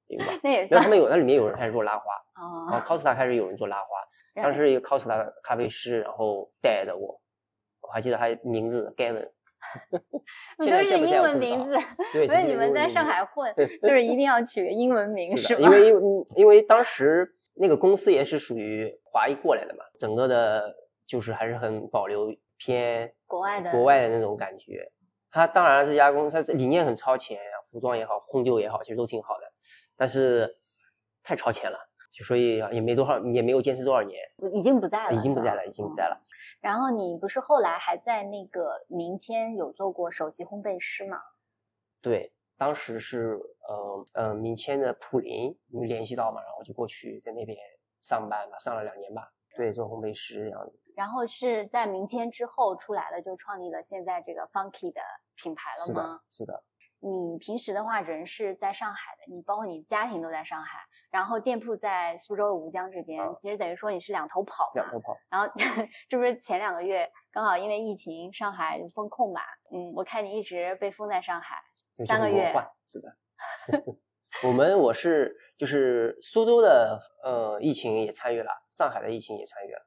[laughs] 那也算。他们有，那里面有人开始做拉花。哦。然后 Costa 开始有人做拉花，当时一个 Costa 的咖啡师，然后带的我，我还记得他名字 Gavin。[laughs] 都是英文名字，对，所以你们在上海混，[laughs] 就是一定要取个英文名，是吧？因为因因为当时。那个公司也是属于华裔过来的嘛，整个的就是还是很保留偏国外的国外的那种感觉。他当然这家公司理念很超前，服装也好，烘焙也好，其实都挺好的，但是太超前了，就所以也没多少，也没有坚持多少年，已经不在了，已经不在了，已经不在了。然后你不是后来还在那个明谦有做过首席烘焙师吗？对。当时是呃呃明谦的普林联系到嘛，然后就过去在那边上班吧，上了两年吧，对，做烘焙师这样子。然后是在明谦之后出来了，就创立了现在这个 Funky 的品牌了吗？是的，是的。你平时的话人是在上海的，你包括你家庭都在上海，然后店铺在苏州吴江这边，其实等于说你是两头跑。两头跑。然后 [laughs] 这不是前两个月刚好因为疫情，上海封控嘛？嗯，我看你一直被封在上海。三个月是的，[laughs] 我们我是就是苏州的呃疫情也参与了，上海的疫情也参与了。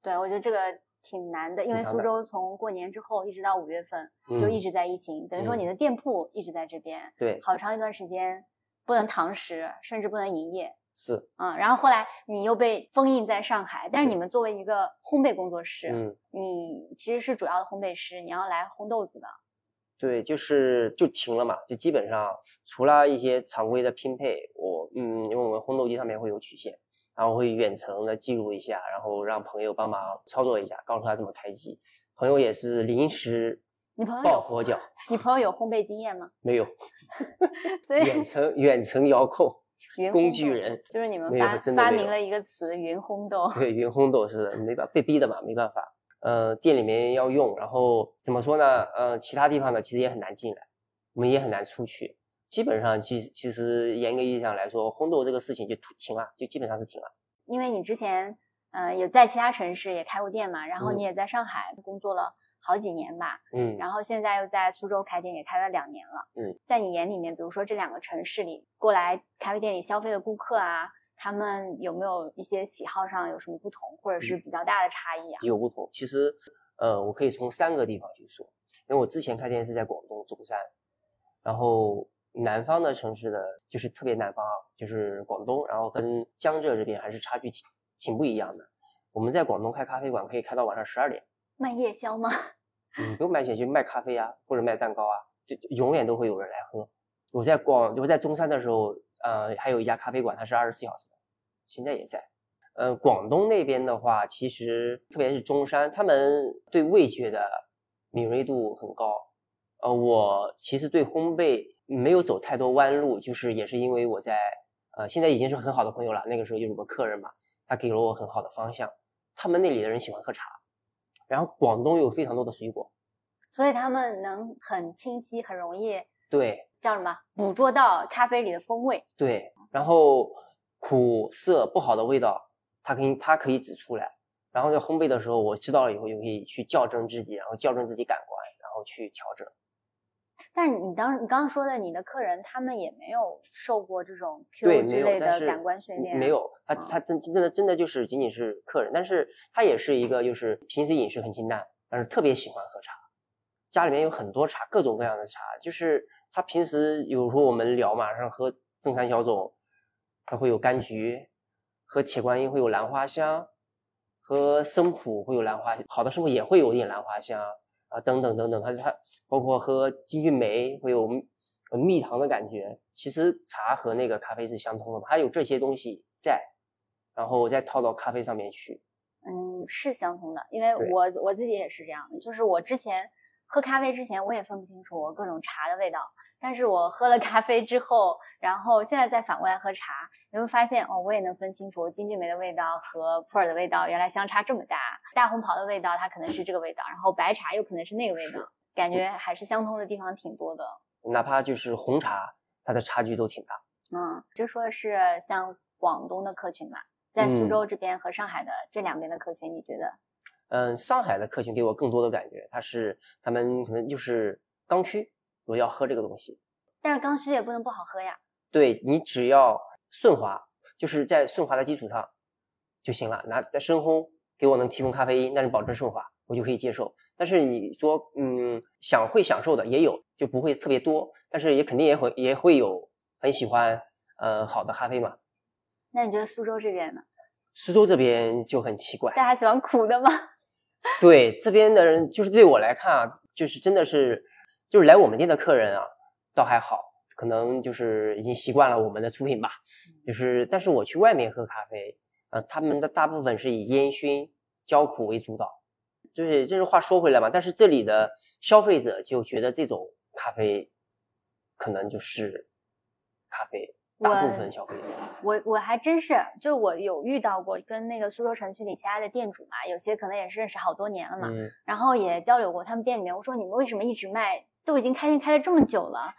对，我觉得这个挺难的，因为苏州从过年之后一直到五月份就一直在疫情，等于说你的店铺一直在这边，对，好长一段时间不能堂食，甚至不能营业。是，嗯，然后后来你又被封印在上海，但是你们作为一个烘焙工作室，嗯，你其实是主要的烘焙师，你要来烘豆子的。对，就是就停了嘛，就基本上除了一些常规的拼配，我嗯，因为我们烘豆机上面会有曲线，然后会远程的记录一下，然后让朋友帮忙操作一下，告诉他怎么开机。朋友也是临时你朋友抱佛脚。你朋友有烘焙经验吗？[laughs] 没有。所以远程远程遥控 [laughs] 工具人，就是你们发发明了一个词“云烘豆”。对，云烘豆是没办法被逼的嘛，没办法。呃，店里面要用，然后怎么说呢？呃，其他地方呢，其实也很难进来，我们也很难出去。基本上，其其实严格意义上来说，烘豆这个事情就停了，就基本上是停了。因为你之前，呃，有在其他城市也开过店嘛，然后你也在上海工作了好几年吧，嗯，然后现在又在苏州开店，也开了两年了，嗯，在你眼里面，比如说这两个城市里过来咖啡店里消费的顾客啊。他们有没有一些喜好上有什么不同，或者是比较大的差异啊？有不同，其实，呃，我可以从三个地方去说，因为我之前开店是在广东中山，然后南方的城市的，就是特别南方啊，就是广东，然后跟江浙这边还是差距挺挺不一样的。我们在广东开咖啡馆可以开到晚上十二点，卖夜宵吗？[laughs] 嗯，不用卖夜宵，卖咖啡啊，或者卖蛋糕啊，就永远都会有人来喝。我在广，我在中山的时候。呃，还有一家咖啡馆，它是二十四小时的，现在也在。呃，广东那边的话，其实特别是中山，他们对味觉的敏锐度很高。呃，我其实对烘焙没有走太多弯路，就是也是因为我在呃，现在已经是很好的朋友了。那个时候就是我客人嘛，他给了我很好的方向。他们那里的人喜欢喝茶，然后广东有非常多的水果，所以他们能很清晰、很容易对叫什么捕捉到咖啡里的风味。对，然后苦涩不好的味道，它可以它可以指出来。然后在烘焙的时候，我知道了以后，就可以去校正自己，然后校正自己感官，然后去调整。但是你当你刚刚说的，你的客人他们也没有受过这种对 Q 没之类的感官训练，没有，他啊他真真的真的就是仅仅是客人，但是他也是一个就是平时饮食很清淡，但是特别喜欢喝茶，家里面有很多茶，各种各样的茶，就是他平时有时候我们聊嘛，然后喝正山小种，它会有柑橘，喝铁观音会有兰花香，喝生普会有兰花，好的生普也会有一点兰花香啊，等等等等，它它包括喝金骏眉会有呃蜜糖的感觉。其实茶和那个咖啡是相通的嘛，它有这些东西在，然后再套到咖啡上面去。嗯，是相通的，因为我我自己也是这样的，就是我之前喝咖啡之前，我也分不清楚我各种茶的味道，但是我喝了咖啡之后，然后现在再反过来喝茶，你会发现哦，我也能分清楚金骏眉的味道和普洱的味道原来相差这么大，大红袍的味道它可能是这个味道，然后白茶又可能是那个味道，感觉还是相通的地方挺多的。哪怕就是红茶，它的差距都挺大。嗯，就说是像广东的客群嘛，在苏嗯州这边和上海的这两边的客群，你觉得？嗯，上海的客群给我更多的感觉，他是他们可能就是刚需，我要喝这个东西。但是刚需也不能不好喝呀。对你只要顺滑，就是在顺滑的基础上就行了。拿在深烘给我能提供咖啡因，但是保证顺滑，我就可以接受。但是你说，嗯，想会享受的也有，就不会特别多，但是也肯定也会也会有很喜欢呃好的咖啡嘛。那你觉得苏州这边呢？苏州这边就很奇怪，大家喜欢苦的吗？[laughs] 对这边的人，就是对我来看啊，就是真的是，就是来我们店的客人啊，倒还好，可能就是已经习惯了我们的出品吧。就是，但是我去外面喝咖啡，呃，他们的大部分是以烟熏、焦苦为主导。就是这是话说回来嘛，但是这里的消费者就觉得这种咖啡可能就是咖啡，大部分消费者。我我还真是，就我有遇到过跟那个苏州城区里其他的店主嘛，有些可能也是认识好多年了嘛，嗯，然后也交流过他们店里面，我说你们为什么一直卖，都已经开店开了这么久了，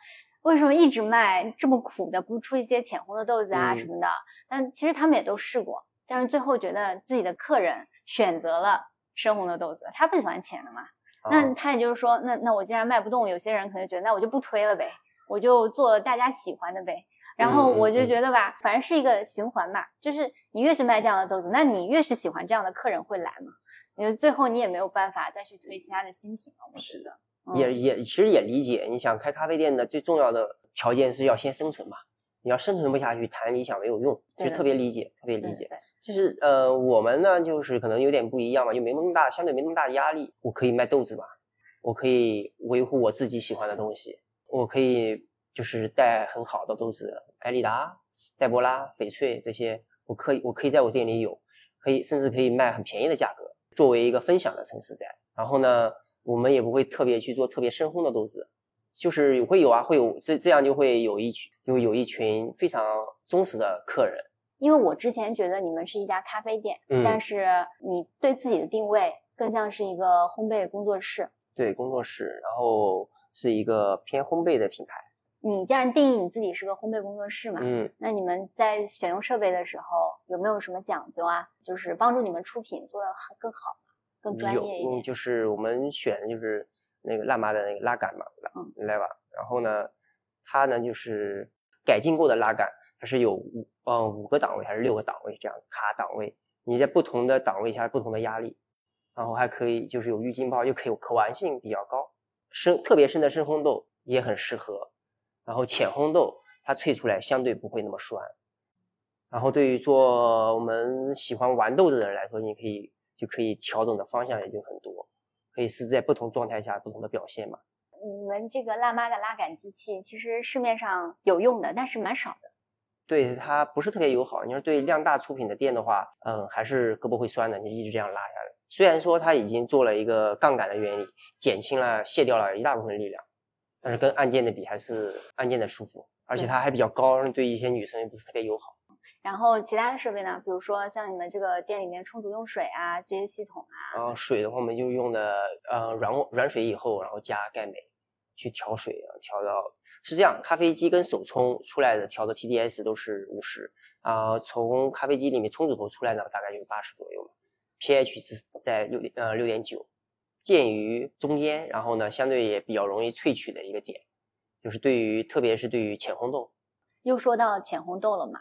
为什么一直卖这么苦的，不出一些浅红的豆子啊嗯什么的？但其实他们也都试过，但是最后觉得自己的客人选择了深红的豆子，他不喜欢浅的嘛。那啊他也就是说，那那我既然卖不动，有些人可能觉得，那我就不推了呗，我就做大家喜欢的呗。然后我就嗯觉得吧，反正是一个循环嘛，就是你越是卖这样的豆子，那你越是喜欢这样的客人会来嘛。因为最后你也没有办法再去推其他的新品了，我觉得。嗯也也其实也理解，你想开咖啡店的最重要的条件是要先生存嘛，你要生存不下去，谈理想没有用，其对的实特别理解，特别理解。就是呃，我们呢就是可能有点不一样嘛，就没那么大，相对没那么大的压力。我可以卖豆子嘛，我可以维护我自己喜欢的东西，我可以就是带很好的豆子，艾丽达、黛博拉、翡翠这些，我可以我可以在我店里有，可以甚至可以卖很便宜的价格，作为一个分享的城市在。然后呢，我们也不会特别去做特别深烘的豆子，就是会有啊，会有这这样就会有一群有有一群非常忠实的客人。因为我之前觉得你们是一家咖啡店，嗯但是你对自己的定位更像是一个烘焙工作室。对工作室，然后是一个偏烘焙的品牌。你既然定义你自己是个烘焙工作室嘛，嗯，那你们在选用设备的时候有没有什么讲究啊？就是帮助你们出品做得更好、更专业一点。嗯就是我们选的就是那个辣妈的那个拉杆嘛，拉嗯来吧。然后呢，它呢就是改进过的拉杆，它是有五呃五个档位还是六个档位这样卡档位，你在不同的档位下不同的压力，然后还可以就是有预浸泡，又可以有可玩性比较高，深特别深的深烘豆也很适合，然后浅烘豆它萃出来相对不会那么酸。然后对于做我们喜欢玩豆子的人来说，你可以就可以调整的方向也就很多，可以是在不同状态下不同的表现嘛。你们这个辣妈的拉杆机器其实市面上有用的，但是蛮少的。对它不是特别友好。你说对量大出品的店的话，嗯，还是胳膊会酸的，你一直这样拉下来。虽然说它已经做了一个杠杆的原理，减轻了、卸掉了一大部分力量，但是跟按键的比还是按键的舒服，而且它还比较高，对一些女生也不是特别友好。然后其他的设备呢，比如说像你们这个店里面充足用水啊这些系统啊。啊，水的话我们就用的呃软软水以后，然后加钙镁去调水，调到是这样。咖啡机跟手冲出来的调的 TDS 都是五十啊，从咖啡机里面冲煮头出来呢，大概就是八十左右嘛。pH 值在六点呃六点九，介于中间，然后呢相对也比较容易萃取的一个点，就是对于特别是对于浅红豆。又说到浅红豆了嘛。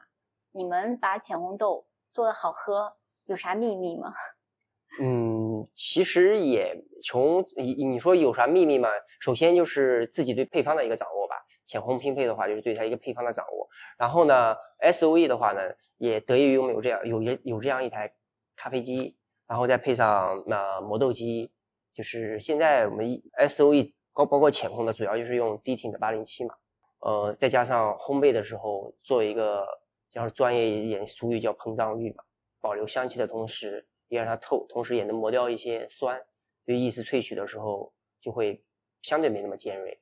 你们把浅红豆做的好喝，有啥秘密吗？[laughs] 嗯，其实也从你你说有啥秘密吗？首先就是自己对配方的一个掌握吧。浅红拼配的话，就是对它一个配方的掌握。然后呢，S O E 的话呢，也得益于我们有这样有一有这样一台咖啡机，然后再配上那磨豆机，就是现在我们 S O E 包包括浅烘的，主要就是用低挺的八零七嘛。呃，再加上烘焙的时候做一个。要是专业一点，俗语叫膨胀率嘛，保留香气的同时，也让它透，同时也能磨掉一些酸，对意式萃取的时候就会相对没那么尖锐。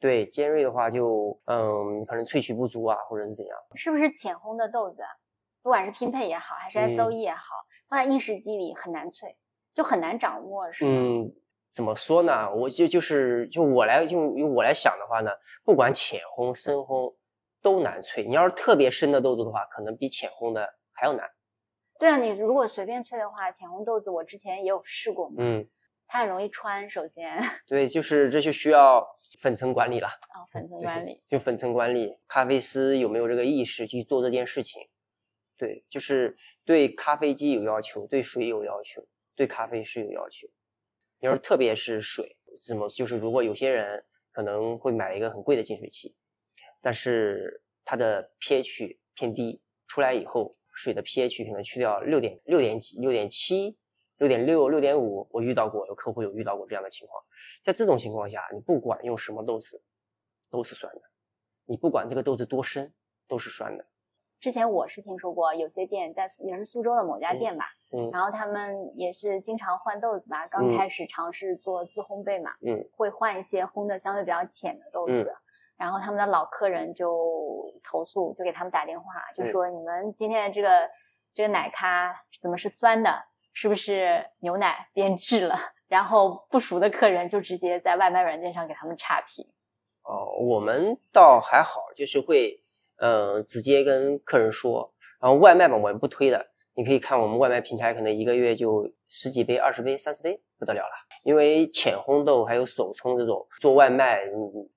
对尖锐的话，就嗯，可能萃取不足啊，或者是怎样。是不是浅烘的豆子，不管是拼配也好，还是 S O E 也好，放在意式机里很难萃，就很难掌握，是吗？嗯，怎么说呢？我就就是就我来用用我来想的话呢，不管浅烘深烘。都难萃，你要是特别深的豆子的话，可能比浅烘的还要难。对啊，你如果随便萃的话，浅烘豆子我之前也有试过嘛，嗯，它很容易穿。首先，[laughs] 对，就是这就需要粉层管理了。哦，粉层管理，就粉层管理，咖啡师有没有这个意识去做这件事情？对，就是对咖啡机有要求，对水有要求，对咖啡是有要求。你要是特别是水，怎么就是如果有些人可能会买一个很贵的净水器。但是它的 pH 偏低，出来以后水的 pH 可能去掉六点六点几、六点七、六点六、六点五，我遇到过，有客户有遇到过这样的情况。在这种情况下，你不管用什么豆子，都是酸的。你不管这个豆子多深，都是酸的。之前我是听说过，有些店在也是苏州的某家店吧，嗯，然后他们也是经常换豆子吧，刚开始尝试做自烘焙嘛，嗯，会换一些烘的相对比较浅的豆子。然后他们的老客人就投诉，就给他们打电话，就说你们今天的这个这个奶咖怎么是酸的？是不是牛奶变质了？[laughs] 然后不熟的客人就直接在外卖软件上给他们差评。哦，我们倒还好，就是会嗯直接跟客人说，然后外卖嘛我们不推的。你可以看我们外卖平台，可能一个月就十几杯、二十杯、三十杯，不得了了。因为浅烘豆还有手冲这种做外卖，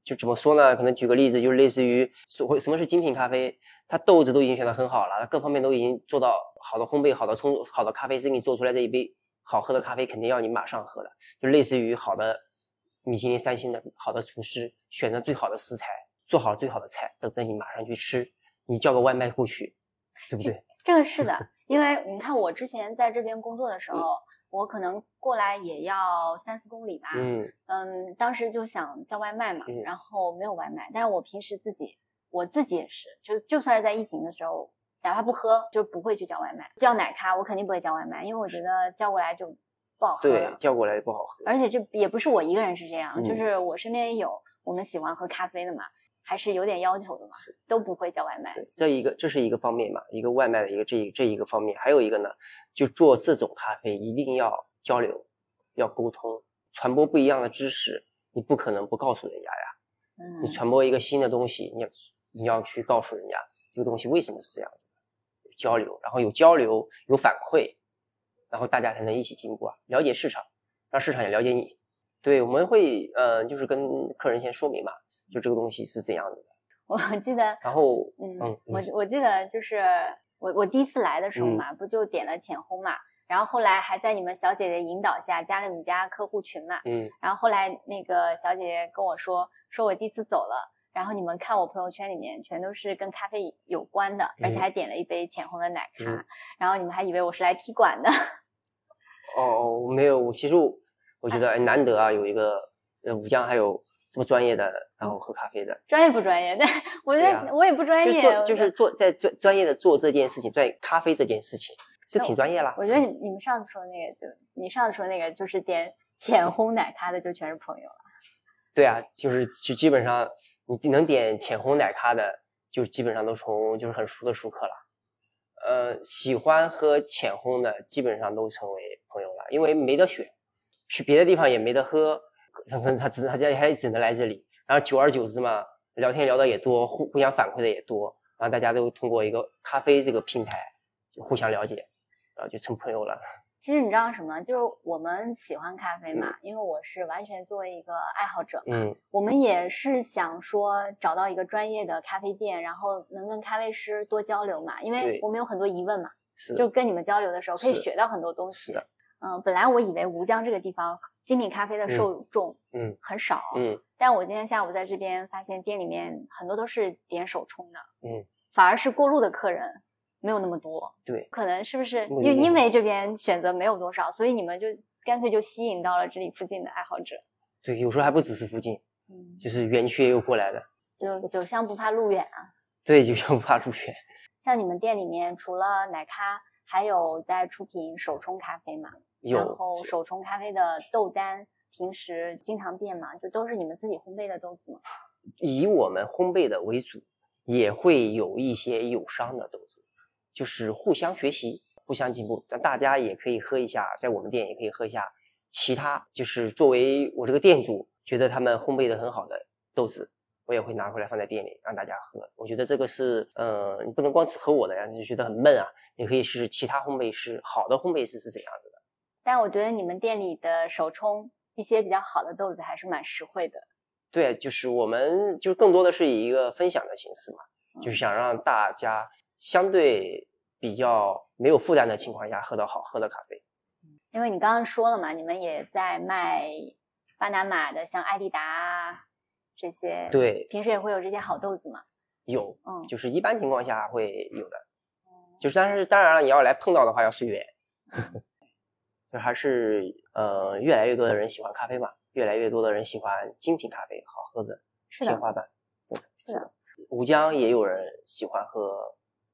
就怎么说呢？可能举个例子，就是类似于所什么是精品咖啡，它豆子都已经选的很好了，它各方面都已经做到好的烘焙、好的冲、好的咖啡师给你做出来这一杯好喝的咖啡，肯定要你马上喝的。就类似于好的米其林三星的好的厨师，选择最好的食材，做好最好的菜，等着你马上去吃。你叫个外卖过去，对不对？[laughs] 这个是的。因为你看，我之前在这边工作的时候，我可能过来也要三四公里吧。嗯嗯，当时就想叫外卖嘛，然后没有外卖。但是我平时自己，我自己也是，就就算是在疫情的时候，哪怕不喝，就不会去叫外卖。叫奶咖，我肯定不会叫外卖，因为我觉得叫过来就不好喝。对，叫过来不好喝。而且这也不是我一个人是这样，就是我身边也有我们喜欢喝咖啡的嘛。还是有点要求的嘛，都不会叫外卖。这一个这是一个方面嘛，一个外卖的一个这一这一个方面，还有一个呢，就做这种咖啡一定要交流，要沟通，传播不一样的知识，你不可能不告诉人家呀。嗯。你传播一个新的东西，你要你要去告诉人家这个东西为什么是这样子的，交流，然后有交流有反馈，然后大家才能一起进步啊，了解市场，让市场也了解你。对，我们会呃，就是跟客人先说明嘛。就这个东西是怎样的？[laughs] 我记得，然后，嗯，我我记得就是我我第一次来的时候嘛，不就点了浅烘嘛，然后后来还在你们小姐姐引导下加了你们家客户群嘛，嗯，然后后来那个小姐姐跟我说，说我第一次走了，然后你们看我朋友圈里面全都是跟咖啡有关的，而且还点了一杯浅烘的奶咖，然后你们还以为我是来踢馆的。哦 [laughs] 哦，没有，我其实我我觉得哎难得啊，有一个呃武将还有。这么专业的，然后喝咖啡的。专业不专业？但 [laughs] 我觉得我也不专业。就是做就是做在专专业的做这件事情，在咖啡这件事情是挺专业啦。我觉得你你们上次说的那个，就你上次说的那个，就是点浅烘奶咖的，就全是朋友了。对啊，就是就基本上你能点浅烘奶咖的，就基本上都从就是很熟的熟客了。呃，喜欢喝浅烘的，基本上都成为朋友了，因为没得选，去别的地方也没得喝，他他他只他家还只能来这里，然后久而久之嘛，聊天聊的也多，互互相反馈的也多，然后大家都通过一个咖啡这个平台就互相了解，然后就成朋友了。其实你知道什么？就是我们喜欢咖啡嘛，因为我是完全作为一个爱好者嘛，嗯我们也是想说找到一个专业的咖啡店，然后能跟咖啡师多交流嘛，因为我们有很多疑问嘛，是就跟你们交流的时候可以学到很多东西。是的，嗯，本来我以为吴江这个地方精品咖啡的受众嗯很少，嗯但我今天下午在这边发现店里面很多都是点手冲的，嗯，反而是过路的客人没有那么多，对，可能是不是就因为这边选择没有多少，所以你们就干脆就吸引到了这里附近的爱好者，对，有时候还不只是附近，嗯，就是园区也有过来的，就酒香不怕路远啊。对，酒香不怕路远。像你们店里面除了奶咖，还有在出品手冲咖啡嘛？有然后手冲咖啡的豆单平时经常变嘛，就都是你们自己烘焙的豆子吗？以我们烘焙的为主，也会有一些友商的豆子，就是互相学习、互相进步。但大家也可以喝一下，在我们店也可以喝一下其他，就是作为我这个店主觉得他们烘焙的很好的豆子，我也会拿回来放在店里让大家喝。我觉得这个是，呃，你不能光只喝我的呀，你就觉得很闷啊。你可以试试其他烘焙师，好的烘焙师是怎样子的。但我觉得你们店里的手冲一些比较好的豆子还是蛮实惠的。对，就是我们就更多的是以一个分享的形式嘛，嗯就是想让大家相对比较没有负担的情况下喝到好喝的咖啡。因为你刚刚说了嘛，你们也在卖巴拿马的，像艾迪达啊这些，，对，平时也会有这些好豆子嘛。有，嗯，就是一般情况下会有的，就是但是当然了，你要来碰到的话要随缘。[laughs] 就还是呃，越来越多的人喜欢咖啡嘛，越来越多的人喜欢精品咖啡，好喝的是的天花板，是的是的。吴江也有人喜欢喝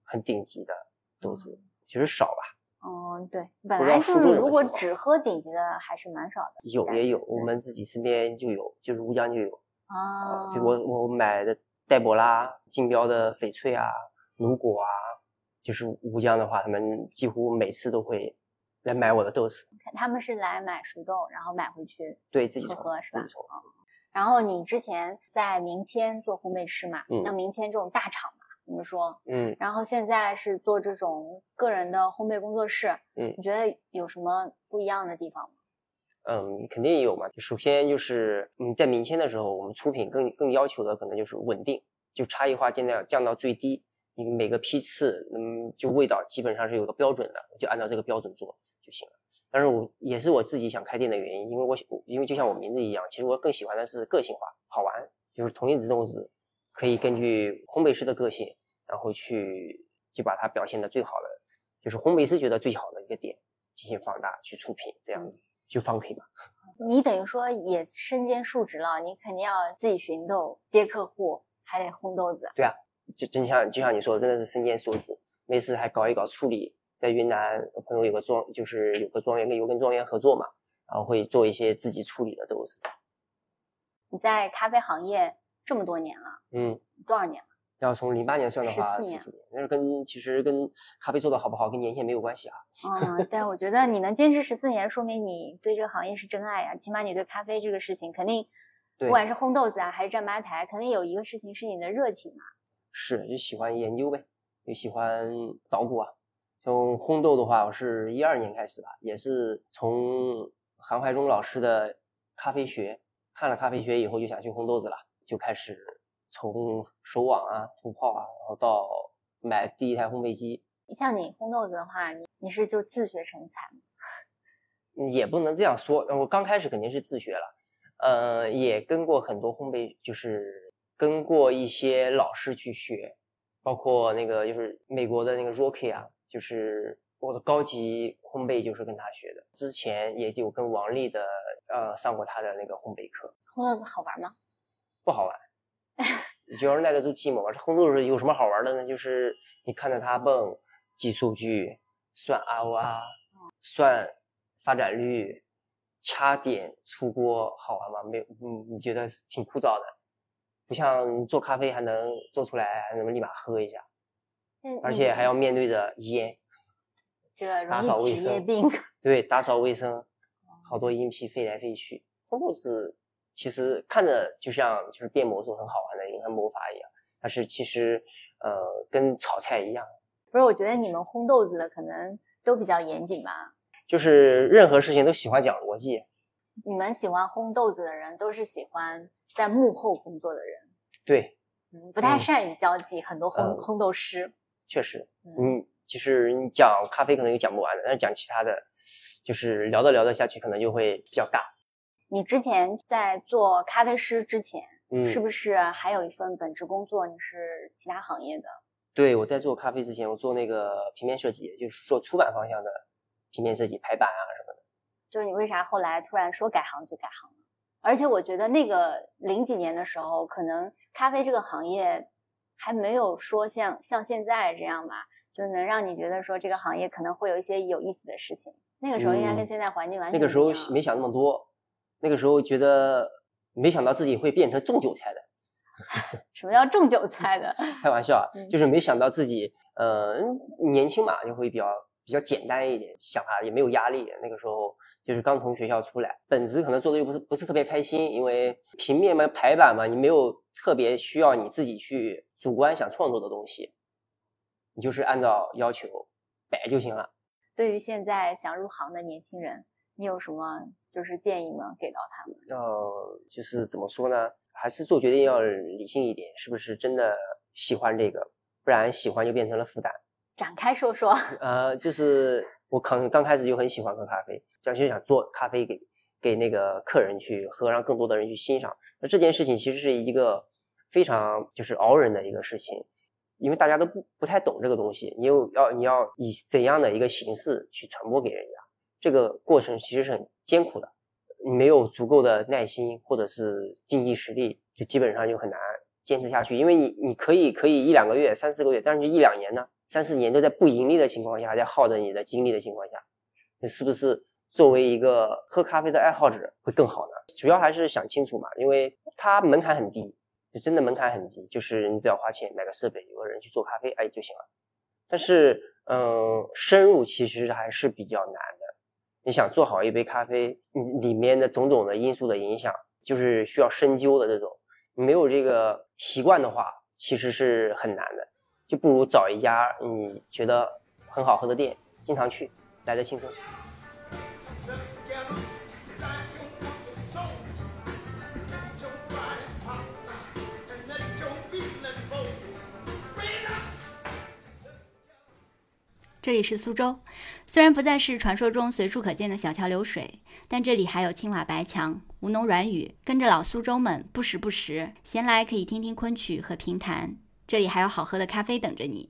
很顶级的豆子，其实少吧。嗯，对，本来就是如果只喝顶级的还是蛮少的有也有，我们自己身边就有，就是吴江就有啊。就我我买的黛博拉、竞标的翡翠啊、努果啊，就是吴江的话，他们几乎每次都会来买我的豆子，他们是来买熟豆，然后买回去对自己喝喝是吧自己冲然后你之前在明谦做烘焙师嘛，嗯像明谦这种大厂嘛，我们说，嗯，然后现在是做这种个人的烘焙工作室，嗯你觉得有什么不一样的地方吗？嗯，肯定也有嘛。首先就是嗯，在明谦的时候，我们出品更更要求的可能就是稳定，就差异化尽量降到最低。你每个批次，嗯，就味道基本上是有个标准的，就按照这个标准做就行了。但是我也是我自己想开店的原因，因为我因为就像我名字一样，其实我更喜欢的是个性化、好玩，就是同一只豆子可以根据烘焙师的个性，然后去就把它表现的最好的，就是烘焙师觉得最好的一个点进行放大去出品，这样子就方可以嘛。[laughs] 你等于说也身兼数职了，你肯定要自己寻豆、接客户，还得烘豆子。就真像就像你说的，真的是身兼数职，没事还搞一搞处理。在云南，朋友有个庄，就是有个庄园跟有跟庄园合作嘛，然后会做一些自己处理的豆子。你在咖啡行业这么多年了，嗯，多少年了？要从零八年算的话，14年十四年，那是跟其实跟咖啡做的好不好跟年限没有关系啊。嗯，但我觉得你能坚持十四年，说明你对这个行业是真爱呀、起码你对咖啡这个事情，肯定不管是烘豆子啊，还是站吧台，肯定有一个事情是你的热情嘛。是，就喜欢研究呗，就喜欢捣鼓啊。从烘豆的话，我是一二年开始吧，也是从韩怀忠老师的咖啡学看了咖啡学以后，就想去烘豆子了，就开始从手网啊、土炮啊，然后到买第一台烘焙机，像你烘豆子的话，你你是就自学成才吗？嗯也不能这样说。我刚开始肯定是自学了，呃，也跟过很多烘焙，就是跟过一些老师去学，包括那个就是美国的那个 Rocky 啊，就是我的高级烘焙就是跟他学的。之前也有跟王丽的呃上过他的那个烘焙课，烘豆子好玩吗？不好玩，[laughs] 就要耐得住寂寞。这烘豆子有什么好玩的呢？就是你看着它蹦，记数据，算 ROI，算发展率，掐点出锅，好玩吗？没有，你你觉得挺枯燥的，不像做咖啡还能做出来，还能立马喝一下，而且还要面对着烟，这个打扫卫生病。对，打扫卫生，好多阴气飞来飞去。烘豆子其实看着就像就是变魔术很好玩的，一个像魔法一样，但是其实呃跟炒菜一样，不是，我觉得你们烘豆子的可能都比较严谨吧。就是任何事情都喜欢讲逻辑。你们喜欢烘豆子的人，都是喜欢在幕后工作的人，对，嗯，不太嗯善于交际。很多烘、嗯烘豆师，确实，嗯，嗯，其实你讲咖啡可能有讲不完的，但是讲其他的，就是聊着聊着下去，可能就会比较尬。你之前在做咖啡师之前，嗯，是不是还有一份本职工作？你是其他行业的？对，我在做咖啡之前，我做那个平面设计，就是做出版方向的平面设计、排版啊什么的。就是你为啥后来突然说改行就改行了？而且我觉得那个零几年的时候，可能咖啡这个行业还没有说像像现在这样吧，就能让你觉得说这个行业可能会有一些有意思的事情。那个时候应该跟嗯现在环境完全那个时候没想那么多，那个时候觉得没想到自己会变成种韭菜的，[laughs] 什么叫种韭菜的？[laughs] 开玩笑就是没想到自己呃年轻嘛，就会比较比较简单一点，想啊也没有压力。那个时候就是刚从学校出来，本职可能做的又不是不是特别开心，因为平面嘛排版嘛，你没有特别需要你自己去主观想创作的东西，你就是按照要求摆就行了。对于现在想入行的年轻人，你有什么就是建议吗？给到他们？呃，就是怎么说呢？还是做决定要理性一点，是不是真的喜欢这个？不然喜欢就变成了负担。展开说说。[laughs] 呃，就是我可能刚开始就很喜欢喝咖啡，这样就想做咖啡给给那个客人去喝，让更多的人去欣赏。那这件事情其实是一个非常就是熬人的一个事情，因为大家都不不太懂这个东西，你又要你要以怎样的一个形式去传播给人家，这个过程其实是很艰苦的。没有足够的耐心或者是经济实力，就基本上就很难坚持下去。因为你你可以可以一两个月、三四个月，但是一两年呢，三四年都在不盈利的情况下，在耗着你的精力的情况下，你是不是作为一个喝咖啡的爱好者会更好呢？主要还是想清楚嘛，因为它门槛很低，就真的门槛很低，就是你只要花钱买个设备，有个人去做咖啡，哎就行了。但是，嗯，深入其实还是比较难的。你想做好一杯咖啡，里面的种种的因素的影响，就是需要深究的这种。没有这个习惯的话，其实是很难的。就不如找一家你觉得很好喝的店，经常去，来的轻松。这里是苏州，虽然不再是传说中随处可见的小桥流水，但这里还有青瓦白墙、吴侬软语，跟着老苏州们不时不时闲来可以听听昆曲和评弹。这里还有好喝的咖啡等着你。